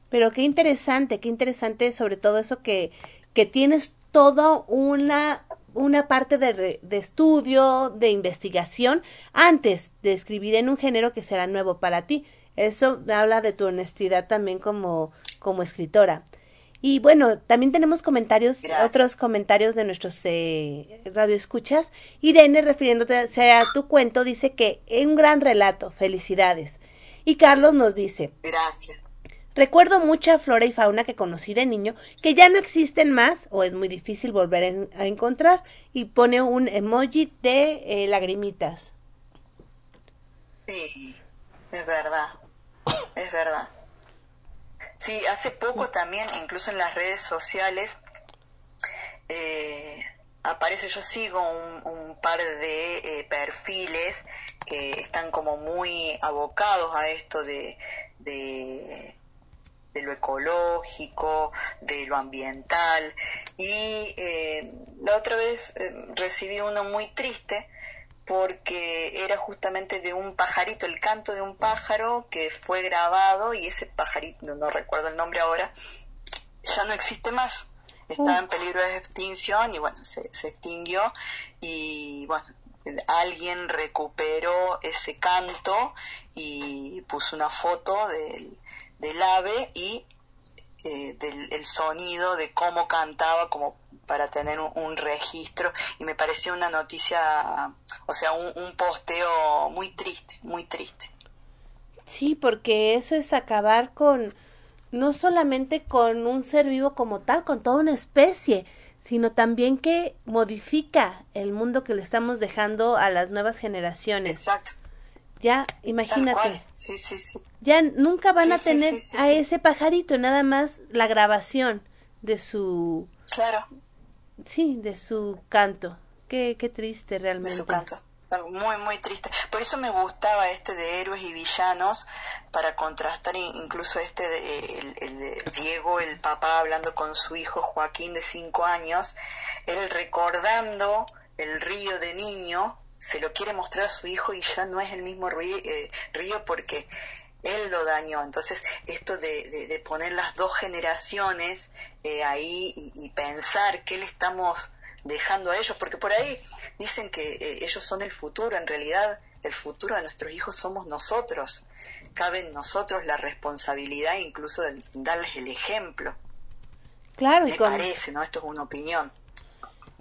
Pero qué interesante, qué interesante sobre todo eso que, que tienes toda una, una parte de, de, estudio, de investigación, antes de escribir en un género que será nuevo para ti. Eso habla de tu honestidad también como, como escritora. Y bueno, también tenemos comentarios, otros comentarios de nuestros eh, radioescuchas. Irene, refiriéndote a tu cuento, dice que es un gran relato, felicidades. Y Carlos nos dice, gracias. Recuerdo mucha flora y fauna que conocí de niño que ya no existen más o es muy difícil volver a encontrar y pone un emoji de eh, lagrimitas. Sí, es verdad, es verdad. Sí, hace poco también, incluso en las redes sociales, eh, aparece, yo sigo un, par de eh, perfiles que están como muy abocados a esto de, de, lo ecológico, de lo ambiental. Y eh, la otra vez recibí uno muy triste porque era justamente de un pajarito, el canto de un pájaro que fue grabado y ese pajarito, no, recuerdo el nombre ahora, ya no existe más. Estaba en peligro de extinción y bueno, se, extinguió y bueno, alguien recuperó ese canto y puso una foto del, del ave y eh, del el sonido de cómo cantaba, como para tener un, registro y me pareció una noticia, o sea, un, un posteo muy triste, muy triste. Sí, porque eso es acabar con, no solamente con un ser vivo como tal, con toda una especie, sino también que modifica el mundo que le estamos dejando a las nuevas generaciones. Exacto. Ya, imagínate. Sí, sí, sí. Ya nunca van a tener a ese pajarito, nada más la grabación de su... Claro. Sí, de su canto. Qué, qué triste realmente. De su canto. Muy, muy triste. Por eso me gustaba este de héroes y villanos, para contrastar incluso este de, el, el de Diego, el papá, hablando con su hijo Joaquín de cinco años, él recordando el río de niño, se lo quiere mostrar a su hijo y ya no es el mismo eh, río, porque él lo dañó. Entonces, esto de, de, poner las dos generaciones eh, ahí y, pensar qué le estamos dejando a ellos, porque por ahí dicen que eh, ellos son el futuro, en realidad el futuro de nuestros hijos somos nosotros. Cabe en nosotros la responsabilidad incluso de darles el ejemplo. Claro, Me parece, ¿no? Esto es una opinión.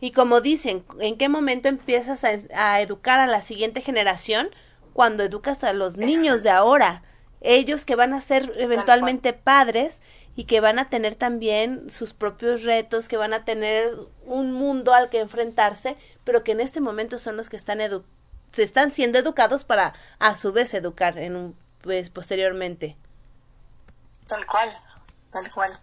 Y como dicen, ¿en qué momento empiezas a, educar a la siguiente generación? Cuando educas a los niños de ahora, ellos que van a ser eventualmente padres y que van a tener también sus propios retos, que van a tener un mundo al que enfrentarse, pero que en este momento son los que están se están siendo educados para a su vez educar en un pues posteriormente. Tal cual, tal cual.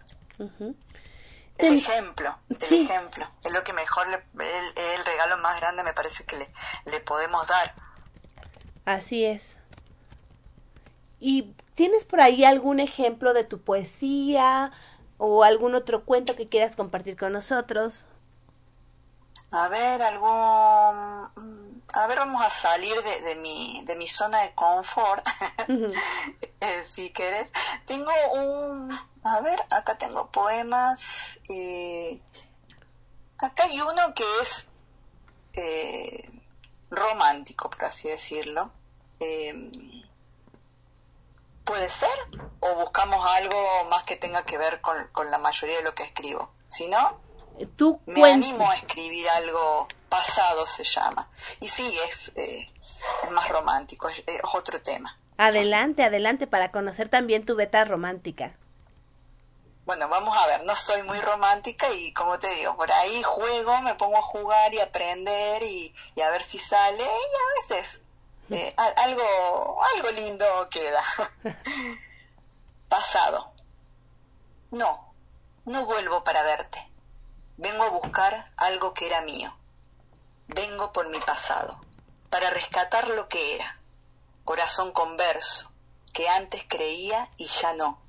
El ejemplo, el ejemplo. Es lo que mejor, le, el, el, regalo más grande me parece que le, le podemos dar. Así es. ¿Y tienes por ahí algún ejemplo de tu poesía o algún otro cuento que quieras compartir con nosotros? A ver, algún... A ver, vamos a salir de, de mi, de mi zona de confort, eh, si querés. Tengo un... A ver, acá tengo poemas. Eh, acá hay uno que es eh, romántico, por así decirlo. ¿Puede ser? ¿O buscamos algo más que tenga que ver con, con la mayoría de lo que escribo? Si no, me animo a escribir algo pasado se llama y sí es, eh, más romántico es, otro tema adelante adelante para conocer también tu beta romántica bueno vamos a ver no soy muy romántica y como te digo por ahí juego me pongo a jugar y aprender y, a ver si sale y a veces eh, algo algo lindo queda pasado no no vuelvo para verte Vengo a buscar algo que era mío. Vengo por mi pasado, para rescatar lo que era. Corazón converso, que antes creía y ya no.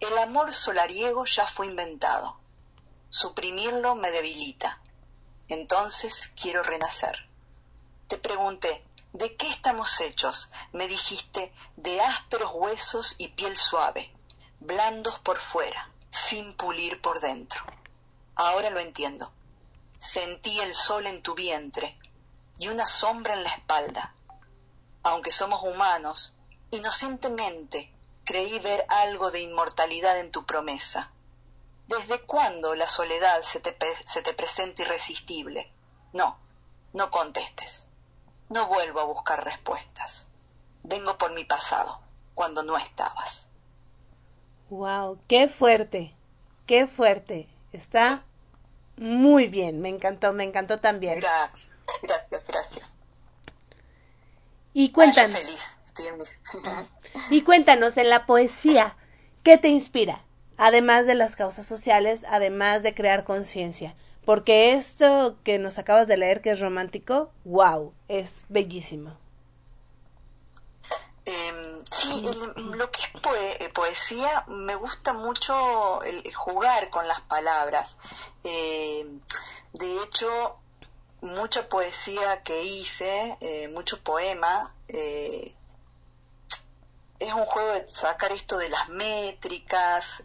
El amor solariego ya fue inventado. Suprimirlo me debilita. Entonces quiero renacer. Te pregunté, ¿de qué estamos hechos? Me dijiste, de ásperos huesos y piel suave, blandos por fuera, sin pulir por dentro. Ahora lo entiendo. Sentí el sol en tu vientre y una sombra en la espalda. Aunque somos humanos, inocentemente creí ver algo de inmortalidad en tu promesa. ¿Desde cuándo la soledad se te, se te presenta irresistible? No, no contestes. No vuelvo a buscar respuestas. Vengo por mi pasado, cuando no estabas. Wow, qué fuerte, qué fuerte. Está muy bien, me encantó, me encantó también. Gracias, gracias, gracias. Y cuéntanos. feliz, estoy en mis... y cuéntanos en la poesía, ¿qué te inspira? Además de las causas sociales, además de crear conciencia. Porque esto que nos acabas de leer, que es romántico, wow, es bellísimo. Eh, sí, lo que es eh, poesía me gusta mucho el, jugar con las palabras. Eh, de hecho, mucha poesía que hice, eh, mucho poema, es un juego de sacar esto de las métricas,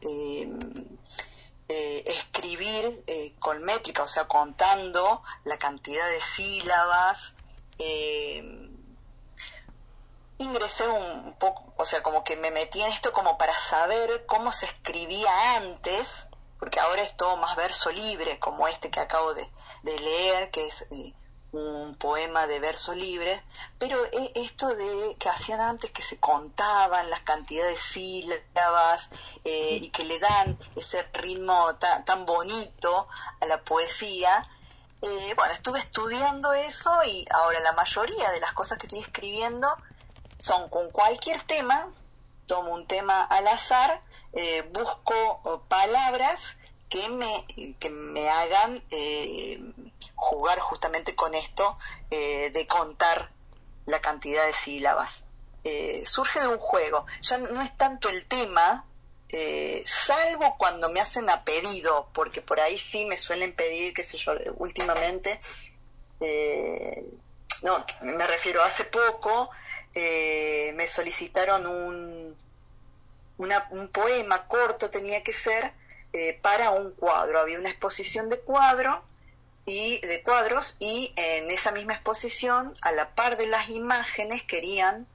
escribir con métrica, o sea, contando la cantidad de sílabas. Eh, ingresé un poco, o sea, como que me metí en esto como para saber cómo se escribía antes porque ahora es todo más verso libre, como este que acabo de, leer, que es eh, un poema de verso libre, pero e, esto de que hacían antes que se contaban las cantidades de sílabas eh, y que le dan ese ritmo tan, bonito a la poesía, eh, bueno, estuve estudiando eso y ahora la mayoría de las cosas que estoy escribiendo son con cualquier tema, tomo un tema al azar, eh, busco palabras que me, que me hagan jugar justamente con esto eh, de contar la cantidad de sílabas. Eh, surge de un juego, ya no es tanto el tema, eh, salvo cuando me hacen a pedido, porque por ahí sí me suelen pedir, qué sé yo, últimamente, no, me refiero, hace poco me solicitaron un, un poema corto, tenía que ser, para un cuadro, había una exposición de cuadro, y de cuadros y en esa misma exposición a la par de las imágenes querían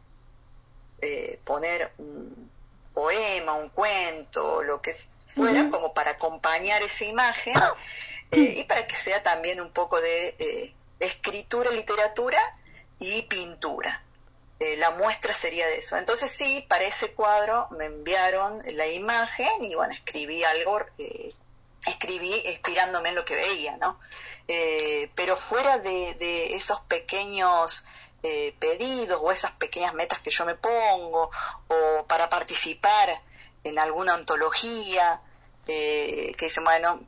eh, poner un poema, un cuento, lo que fuera, como para acompañar esa imagen eh, y para que sea también un poco de eh, escritura, literatura y pintura. la muestra sería de eso. Entonces sí, para ese cuadro me enviaron la imagen y bueno, escribí algo escribí inspirándome en lo que veía, ¿no? Eh, pero fuera de, esos pequeños eh, pedidos o esas pequeñas metas que yo me pongo, o para participar en alguna antología, eh, que dicen, bueno,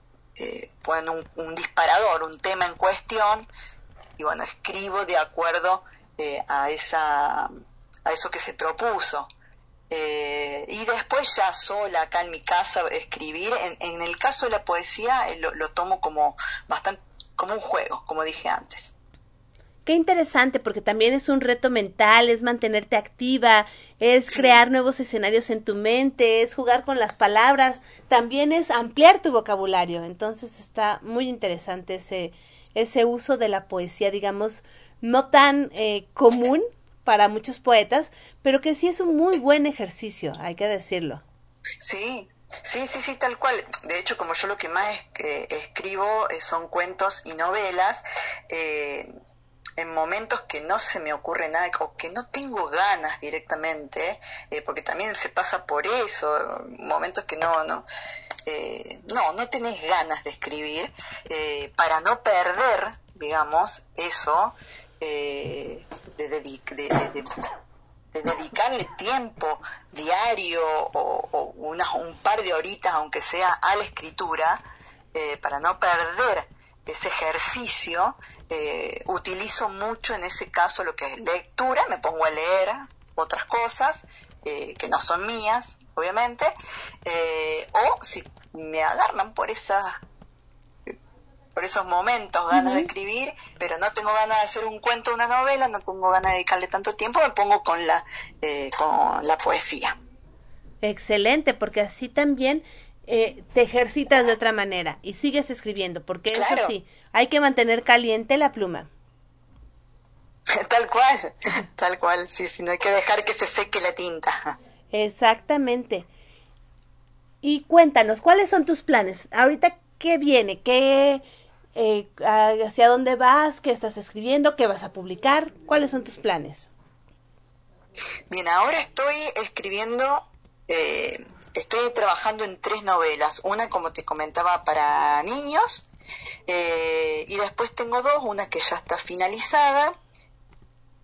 ponen un, un, disparador, un tema en cuestión, y bueno, escribo de acuerdo a, esa, a eso que se propuso. Eh, y después ya sola acá en mi casa escribir. En, el caso de la poesía eh, lo, tomo como bastante como un juego, como dije antes. Qué interesante, porque también es un reto mental, es mantenerte activa, es crear nuevos escenarios en tu mente, es jugar con las palabras, también es ampliar tu vocabulario. Entonces está muy interesante ese, ese uso de la poesía, digamos, no tan eh, común para muchos poetas, pero que sí es un muy buen ejercicio, hay que decirlo. Sí, Sí, sí, sí, tal cual. De hecho, como yo lo que más escribo eh, son cuentos y novelas, eh, en momentos que no se me ocurre nada o que no tengo ganas directamente, eh, porque también se pasa por eso, momentos que no, no, no, no tenés ganas de escribir, para no perder, digamos, eso, de, dedicarle tiempo diario o, un par de horitas, aunque sea a la escritura, eh, para no perder ese ejercicio, eh, utilizo mucho en ese caso lo que es lectura, me pongo a leer otras cosas eh, que no son mías, obviamente, o si me agarran por esas por esos momentos, ganas de escribir, pero no tengo ganas de hacer un cuento, una novela, no tengo ganas de dedicarle tanto tiempo, me pongo con la, eh, con la poesía. Excelente, porque así también eh, te ejercitas de otra manera y sigues escribiendo, porque eso sí, hay que mantener caliente la pluma. Tal cual, tal cual, sí, sí, no hay que dejar que se seque la tinta. Exactamente. Y cuéntanos, ¿cuáles son tus planes? Ahorita, ¿qué viene? ¿Qué, eh, hacia dónde vas, qué estás escribiendo, qué vas a publicar, cuáles son tus planes. Bien, ahora estoy escribiendo, eh, estoy trabajando en tres novelas, una como te comentaba para niños, eh, y después tengo dos, una que ya está finalizada,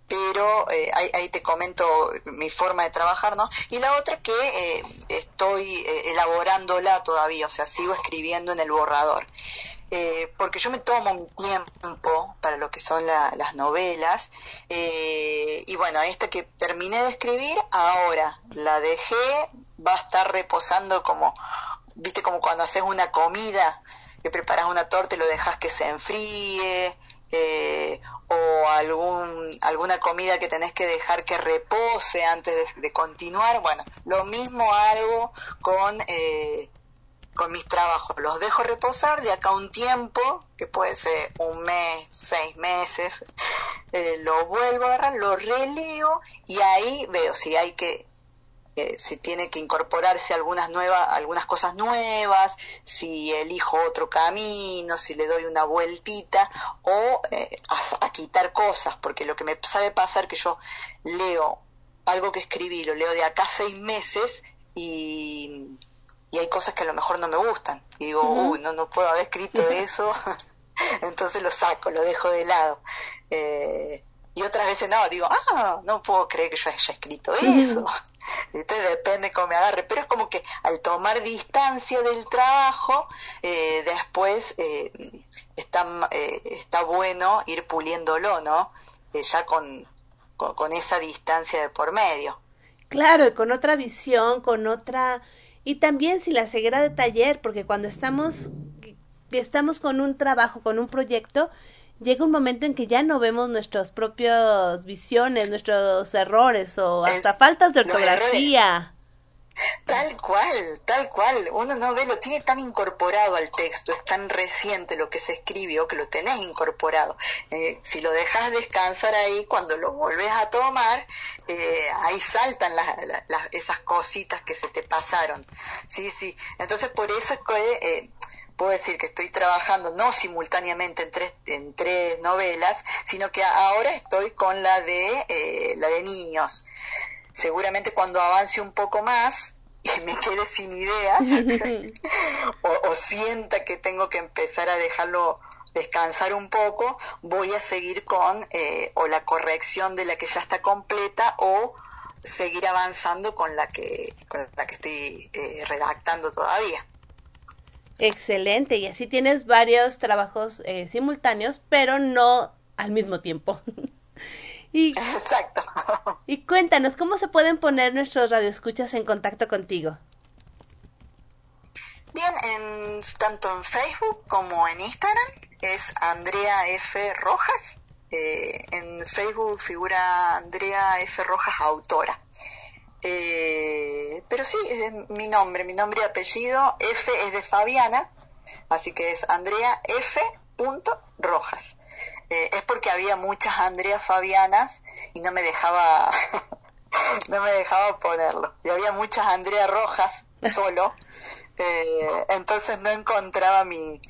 pero ahí, ahí, te comento mi forma de trabajar, ¿no? Y la otra que estoy elaborándola todavía, o sea, sigo escribiendo en el borrador. Eh, porque yo me tomo mi tiempo para lo que son las novelas, eh, y bueno, esta que terminé de escribir, ahora la dejé, va a estar reposando como, viste, como cuando haces una comida, que preparas una torta y lo dejas que se enfríe, eh, o algún, alguna comida que tenés que dejar que repose antes de, continuar, bueno, lo mismo hago con con mis trabajos. Los dejo reposar de acá un tiempo, que puede ser un mes, seis meses, eh, lo vuelvo a agarrar, lo releo y ahí veo si hay que eh, si tiene que incorporarse algunas nuevas, algunas cosas nuevas, si elijo otro camino, si le doy una vueltita o eh, a, quitar cosas, porque lo que me sabe pasar que yo leo algo que escribí, lo leo de acá seis meses y, y hay cosas que a lo mejor no me gustan. Y digo, uy, no, no puedo haber escrito eso, entonces lo saco, lo dejo de lado. Eh, y otras veces no, digo, ah, no puedo creer que yo haya escrito eso. Entonces depende cómo me agarre, pero es como que al tomar distancia del trabajo, eh, después eh, está, eh, está bueno ir puliéndolo, ¿no? ya con, con, esa distancia de por medio. Claro, y con otra visión, con otra... Y también si la ceguera de taller, porque cuando estamos, estamos con un trabajo, con un proyecto, llega un momento en que ya no vemos nuestras propias visiones, nuestros errores o hasta faltas de ortografía. Tal cual, tal cual. Uno no ve, lo tiene tan incorporado al texto, es tan reciente lo que se escribió que lo tenés incorporado. Eh, si lo dejas descansar ahí, cuando lo volvés a tomar, eh, ahí saltan las, esas cositas que se te pasaron. Sí, sí. Entonces, por eso es que eh, puedo decir que estoy trabajando no simultáneamente en tres, en tres novelas, sino que ahora estoy con la de, eh, la de niños. Seguramente cuando avance un poco más y me quede sin ideas o, sienta que tengo que empezar a dejarlo descansar un poco, voy a seguir con eh, o la corrección de la que ya está completa o seguir avanzando con la que, con la que estoy eh, redactando todavía. Excelente, y así tienes varios trabajos eh, simultáneos, pero no al mismo tiempo. y, Exacto. y cuéntanos, ¿cómo se pueden poner nuestros radioescuchas en contacto contigo? Bien, en, tanto en Facebook como en Instagram es Andrea F. Rojas. Eh, en Facebook figura Andrea F. Rojas, autora. Eh, pero sí, es mi nombre, mi nombre y apellido. F es de Fabiana, así que es Andrea F. Rojas. Eh, es porque había muchas Andrea Fabianas y no me dejaba no me dejaba ponerlo. Y había muchas Andrea Rojas solo, eh, entonces no encontraba mi,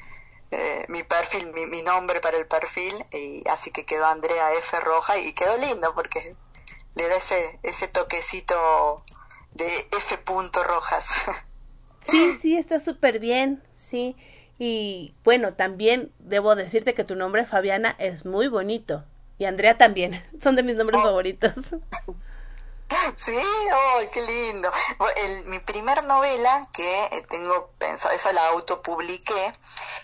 mi perfil, mi, mi, nombre para el perfil, y así que quedó Andrea F. Rojas y quedó lindo porque le da ese, ese toquecito de F. Rojas. Sí, sí, está súper bien, sí. Y bueno, también debo decirte que tu nombre, Fabiana, es muy bonito. Y Andrea también. Son de mis nombres oh. favoritos. Sí, oh, qué lindo. mi primer novela que eh, tengo pensado, esa la autopubliqué,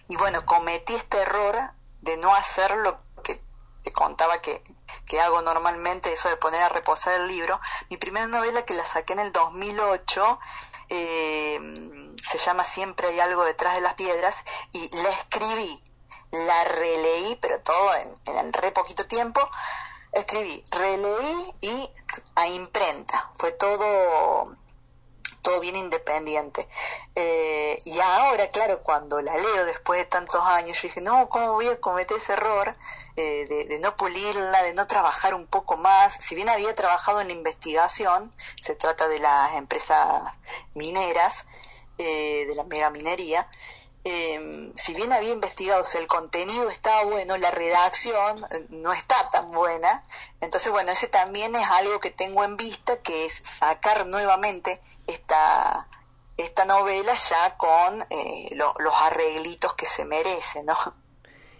y bueno, cometí este error de no hacer lo que te contaba que, que hago normalmente, eso de poner a reposar el libro. Mi primera novela que la saqué en el 2008 eh, se llama Siempre hay algo detrás de las piedras y la escribí, la releí, pero todo en, en re poquito tiempo. Escribí, releí y a imprenta. Fue todo todo bien independiente. Eh, y ahora, claro, cuando la leo después de tantos años, yo dije, no, ¿cómo voy a cometer ese error eh, de, no pulirla, de no trabajar un poco más? Si bien había trabajado en la investigación, se trata de las empresas mineras, eh, de la megaminería, eh, si bien había investigado si el contenido estaba bueno, la redacción eh, no está tan buena. Entonces, bueno, ese también es algo que tengo en vista, que es sacar nuevamente esta, esta novela ya con eh, los arreglitos que se merece, ¿no?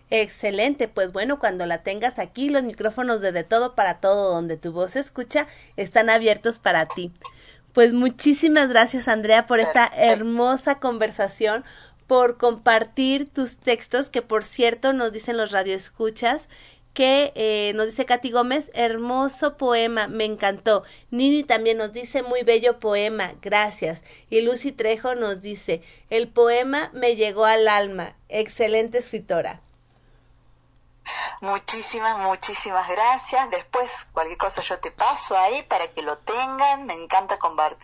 Excelente, pues bueno, cuando la tengas aquí, los micrófonos de De Todo para Todo, donde tu voz se escucha, están abiertos para ti. Pues muchísimas gracias, Andrea, por esta hermosa conversación por compartir tus textos, que por cierto nos dicen los radioescuchas, que eh, nos dice Katy Gómez, hermoso poema, me encantó. Nini también nos dice, muy bello poema, gracias. Y Lucy Trejo nos dice, el poema me llegó al alma, excelente escritora. Muchísimas, muchísimas gracias. Después, cualquier cosa yo te paso ahí para que lo tengan. Me encanta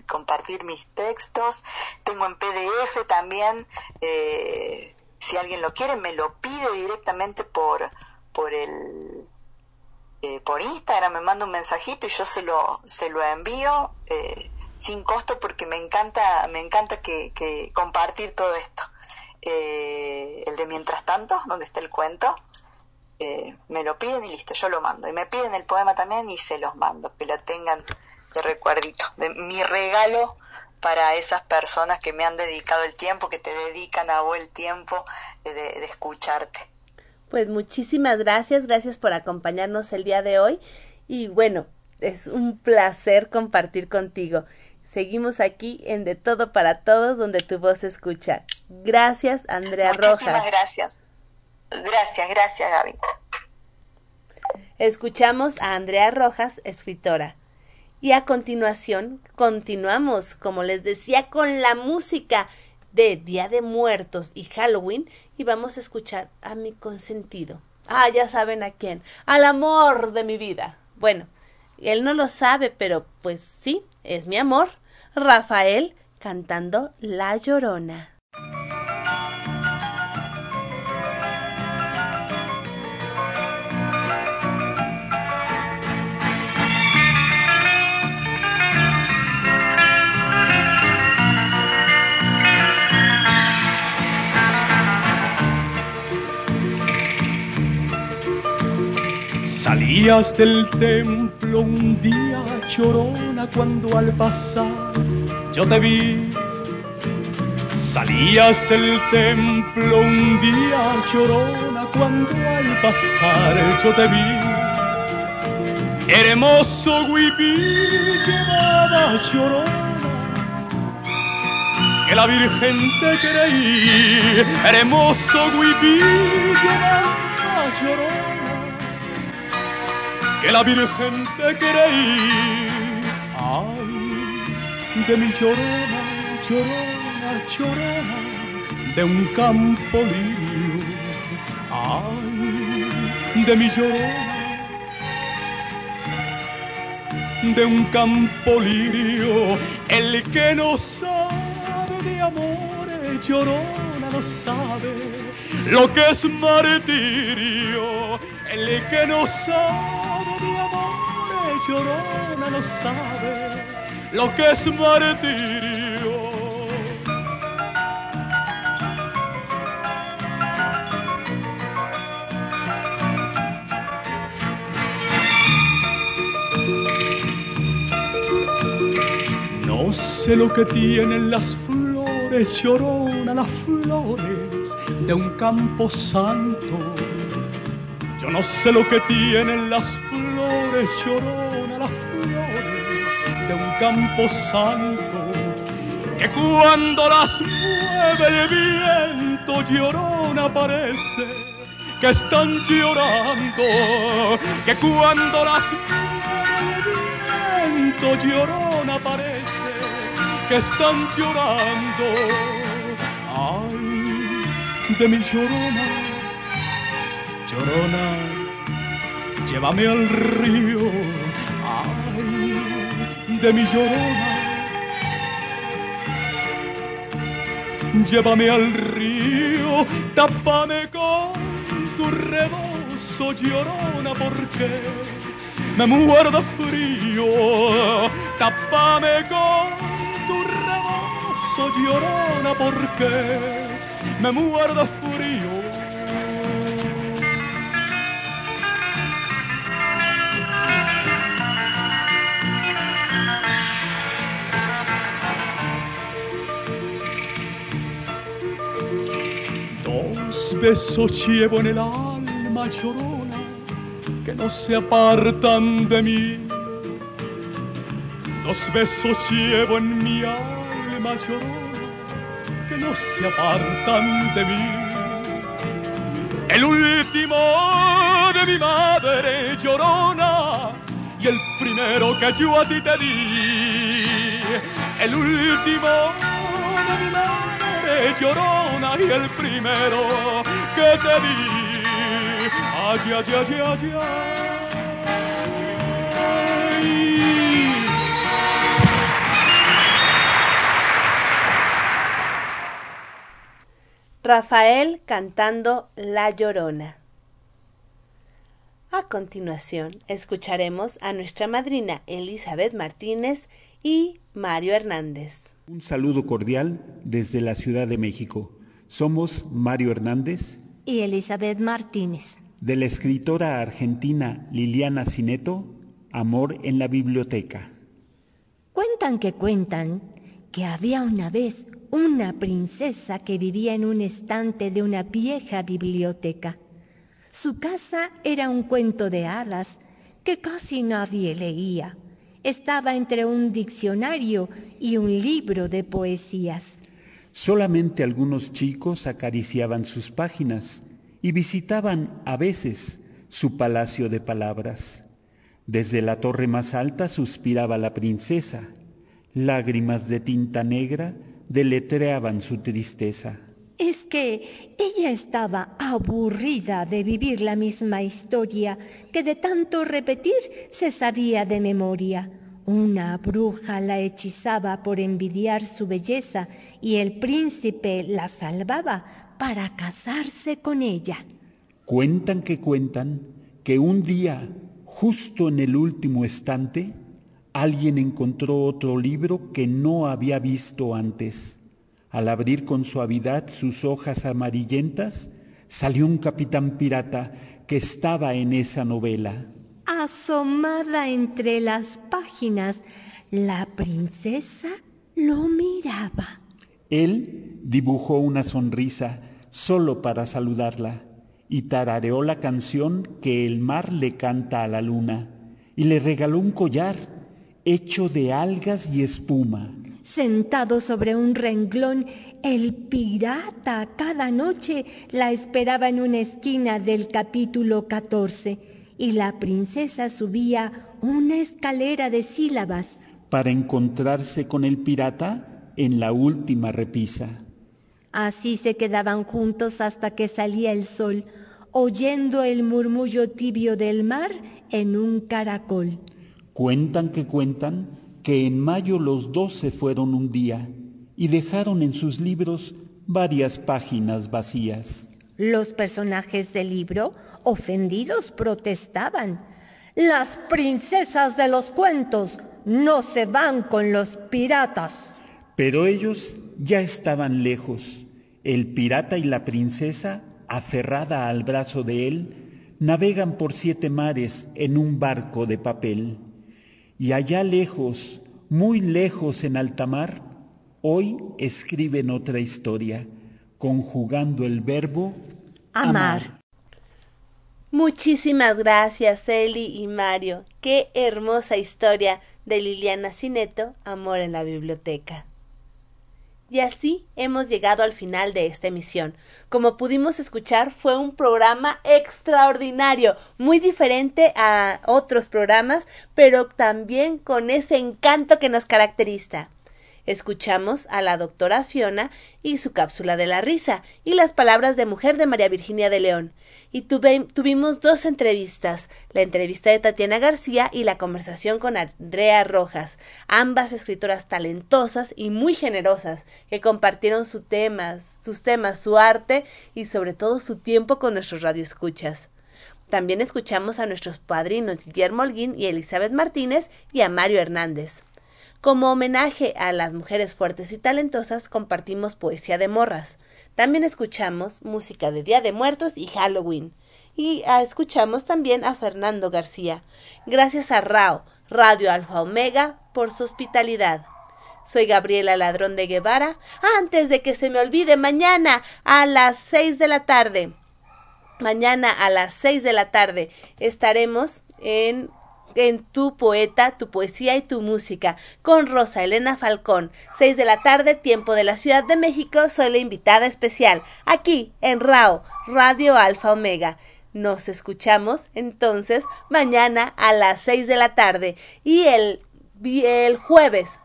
compartir mis textos. Tengo en PDF también. Eh, si alguien lo quiere, me lo pide directamente por, por el eh, por Instagram. Me manda un mensajito y yo se lo, se lo envío. Eh, sin costo porque me encanta, me encanta que, que compartir todo esto. Eh, el de Mientras tanto, donde está el cuento, eh, me lo piden y listo, yo lo mando. Y me piden el poema también y se los mando, que lo tengan de recuerdito. De, mi regalo para esas personas que me han dedicado el tiempo, que te dedican a vos el tiempo de, de escucharte. Pues muchísimas gracias, gracias por acompañarnos el día de hoy y bueno, es un placer compartir contigo. Seguimos aquí en De Todo para Todos, donde tu voz se escucha. Gracias, Andrea Muchísimas Rojas. gracias. Gracias, gracias, Gaby. Escuchamos a Andrea Rojas, escritora. Y a continuación, continuamos, como les decía, con la música de Día de Muertos y Halloween y vamos a escuchar a mi consentido. Ah, ya saben a quién. Al amor de mi vida. Bueno, él no lo sabe, pero pues sí, es mi amor. Rafael cantando La Llorona. Salías del templo un día llorona cuando al pasar yo te vi. Salías del templo un día llorona cuando al pasar yo te vi. Hermoso huipí llevaba llorona que la Virgen te creí. Hermoso huipí llevaba llorona que la Virgen te creí. Ay, de mi llorona, llorona, llorona, de un campo lirio. Ay, de mi llorona, de un campo lirio, el que no sabe de amores, llorona no sabe lo que es martirio, el que no sabe de amores, llorona no sabe lo que es martirio. No sé lo que tienen las flores, llorona, las flores de un campo santo. Yo no sé lo que tienen las flores, llorona, las flores de un campo santo. Que cuando las mueve el viento, llorona parece que están llorando. Que cuando las mueve el viento, llorona parece que están llorando. Ay, de mi llorona, llorona, llévame al río. Ay, de mi llorona, llévame al río, tápame con tu rebozo, llorona, porque me muero de frío. Tápame con rebozo, llorona, porque me muero de frío. Dos besos llevo en el alma llorona que no se apartan de mí. Dos besos llevo en mi alma llorona que no se apartan de mí. El último de mi madre llorona y el primero que yo a ti te di. El último de mi madre llorona y el primero que te di. Ay, ay, ay, ay, ay. Rafael cantando La Llorona. A continuación, escucharemos a nuestra madrina Elizabeth Martínez y Mario Hernández. Un saludo cordial desde la Ciudad de México. Somos Mario Hernández y Elizabeth Martínez. De la escritora argentina Liliana Cineto, Amor en la Biblioteca. Cuentan que cuentan que había una vez una princesa que vivía en un estante de una vieja biblioteca. Su casa era un cuento de hadas que casi nadie leía. Estaba entre un diccionario y un libro de poesías. Solamente algunos chicos acariciaban sus páginas y visitaban a veces su palacio de palabras. Desde la torre más alta suspiraba la princesa. Lágrimas de tinta negra deletreaban su tristeza. Es que ella estaba aburrida de vivir la misma historia que de tanto repetir se sabía de memoria. Una bruja la hechizaba por envidiar su belleza y el príncipe la salvaba para casarse con ella. Cuentan que cuentan que un día, justo en el último estante, alguien encontró otro libro que no había visto antes. Al abrir con suavidad sus hojas amarillentas, salió un capitán pirata que estaba en esa novela. Asomada entre las páginas, la princesa lo miraba. Él dibujó una sonrisa solo para saludarla y tarareó la canción que el mar le canta a la luna y le regaló un collar hecho de algas y espuma. Sentado sobre un renglón, el pirata cada noche la esperaba en una esquina del capítulo 14 y la princesa subía una escalera de sílabas para encontrarse con el pirata en la última repisa. Así se quedaban juntos hasta que salía el sol, oyendo el murmullo tibio del mar en un caracol. Cuentan que cuentan que en mayo los dos se fueron un día y dejaron en sus libros varias páginas vacías. Los personajes del libro, ofendidos, protestaban. Las princesas de los cuentos no se van con los piratas. Pero ellos ya estaban lejos. El pirata y la princesa, aferrada al brazo de él, navegan por siete mares en un barco de papel. Y allá lejos, muy lejos en alta mar, hoy escriben otra historia, conjugando el verbo amar. Muchísimas gracias, Eli y Mario. Qué hermosa historia de Liliana Cineto, Amor en la Biblioteca. Y así hemos llegado al final de esta emisión. Como pudimos escuchar, fue un programa extraordinario, muy diferente a otros programas, pero también con ese encanto que nos caracteriza. Escuchamos a la doctora Fiona y su cápsula de la risa y las palabras de mujer de María Virginia de León. Y tuvimos dos entrevistas, la entrevista de Tatiana García y la conversación con Andrea Rojas, ambas escritoras talentosas y muy generosas que compartieron sus temas, sus temas, su arte y sobre todo su tiempo con nuestros radioescuchas. También escuchamos a nuestros padrinos Guillermo Holguín y Elizabeth Martínez y a Mario Hernández. Como homenaje a las mujeres fuertes y talentosas, compartimos poesía de morras. También escuchamos música de Día de Muertos y Halloween. Y ah, escuchamos también a Fernando García. Gracias a RAO, Radio Alfa Omega, por su hospitalidad. Soy Gabriela Ladrón de Guevara. Antes de que se me olvide, mañana a las seis de la tarde. Mañana a las seis de la tarde estaremos en en tu poeta, tu poesía y tu música con Rosa Elena Falcón. Seis de la tarde, tiempo de la Ciudad de México, soy la invitada especial, aquí en RAO, Radio Alfa Omega. Nos escuchamos entonces mañana a las seis de la tarde y el, el jueves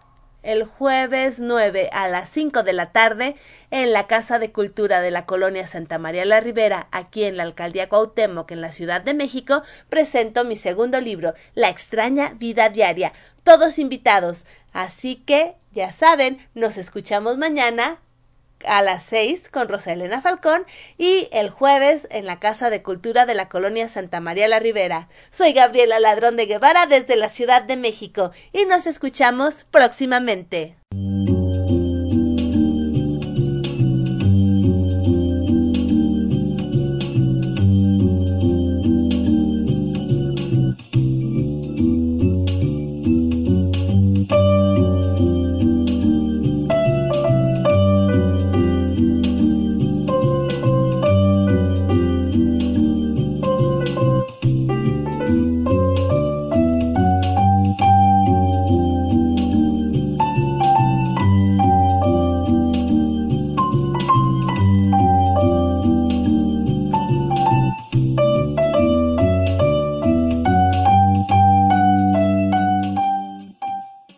el jueves 9 a las 5 de la tarde en la Casa de Cultura de la Colonia Santa María la Ribera, aquí en la Alcaldía Cuauhtémoc, en la Ciudad de México, presento mi segundo libro, La extraña vida diaria. Todos invitados. Así que, ya saben, nos escuchamos mañana a las 6 con Rosa Elena Falcón y el jueves en la Casa de Cultura de la Colonia Santa María la Ribera. Soy Gabriela Ladrón de Guevara desde la Ciudad de México y nos escuchamos próximamente.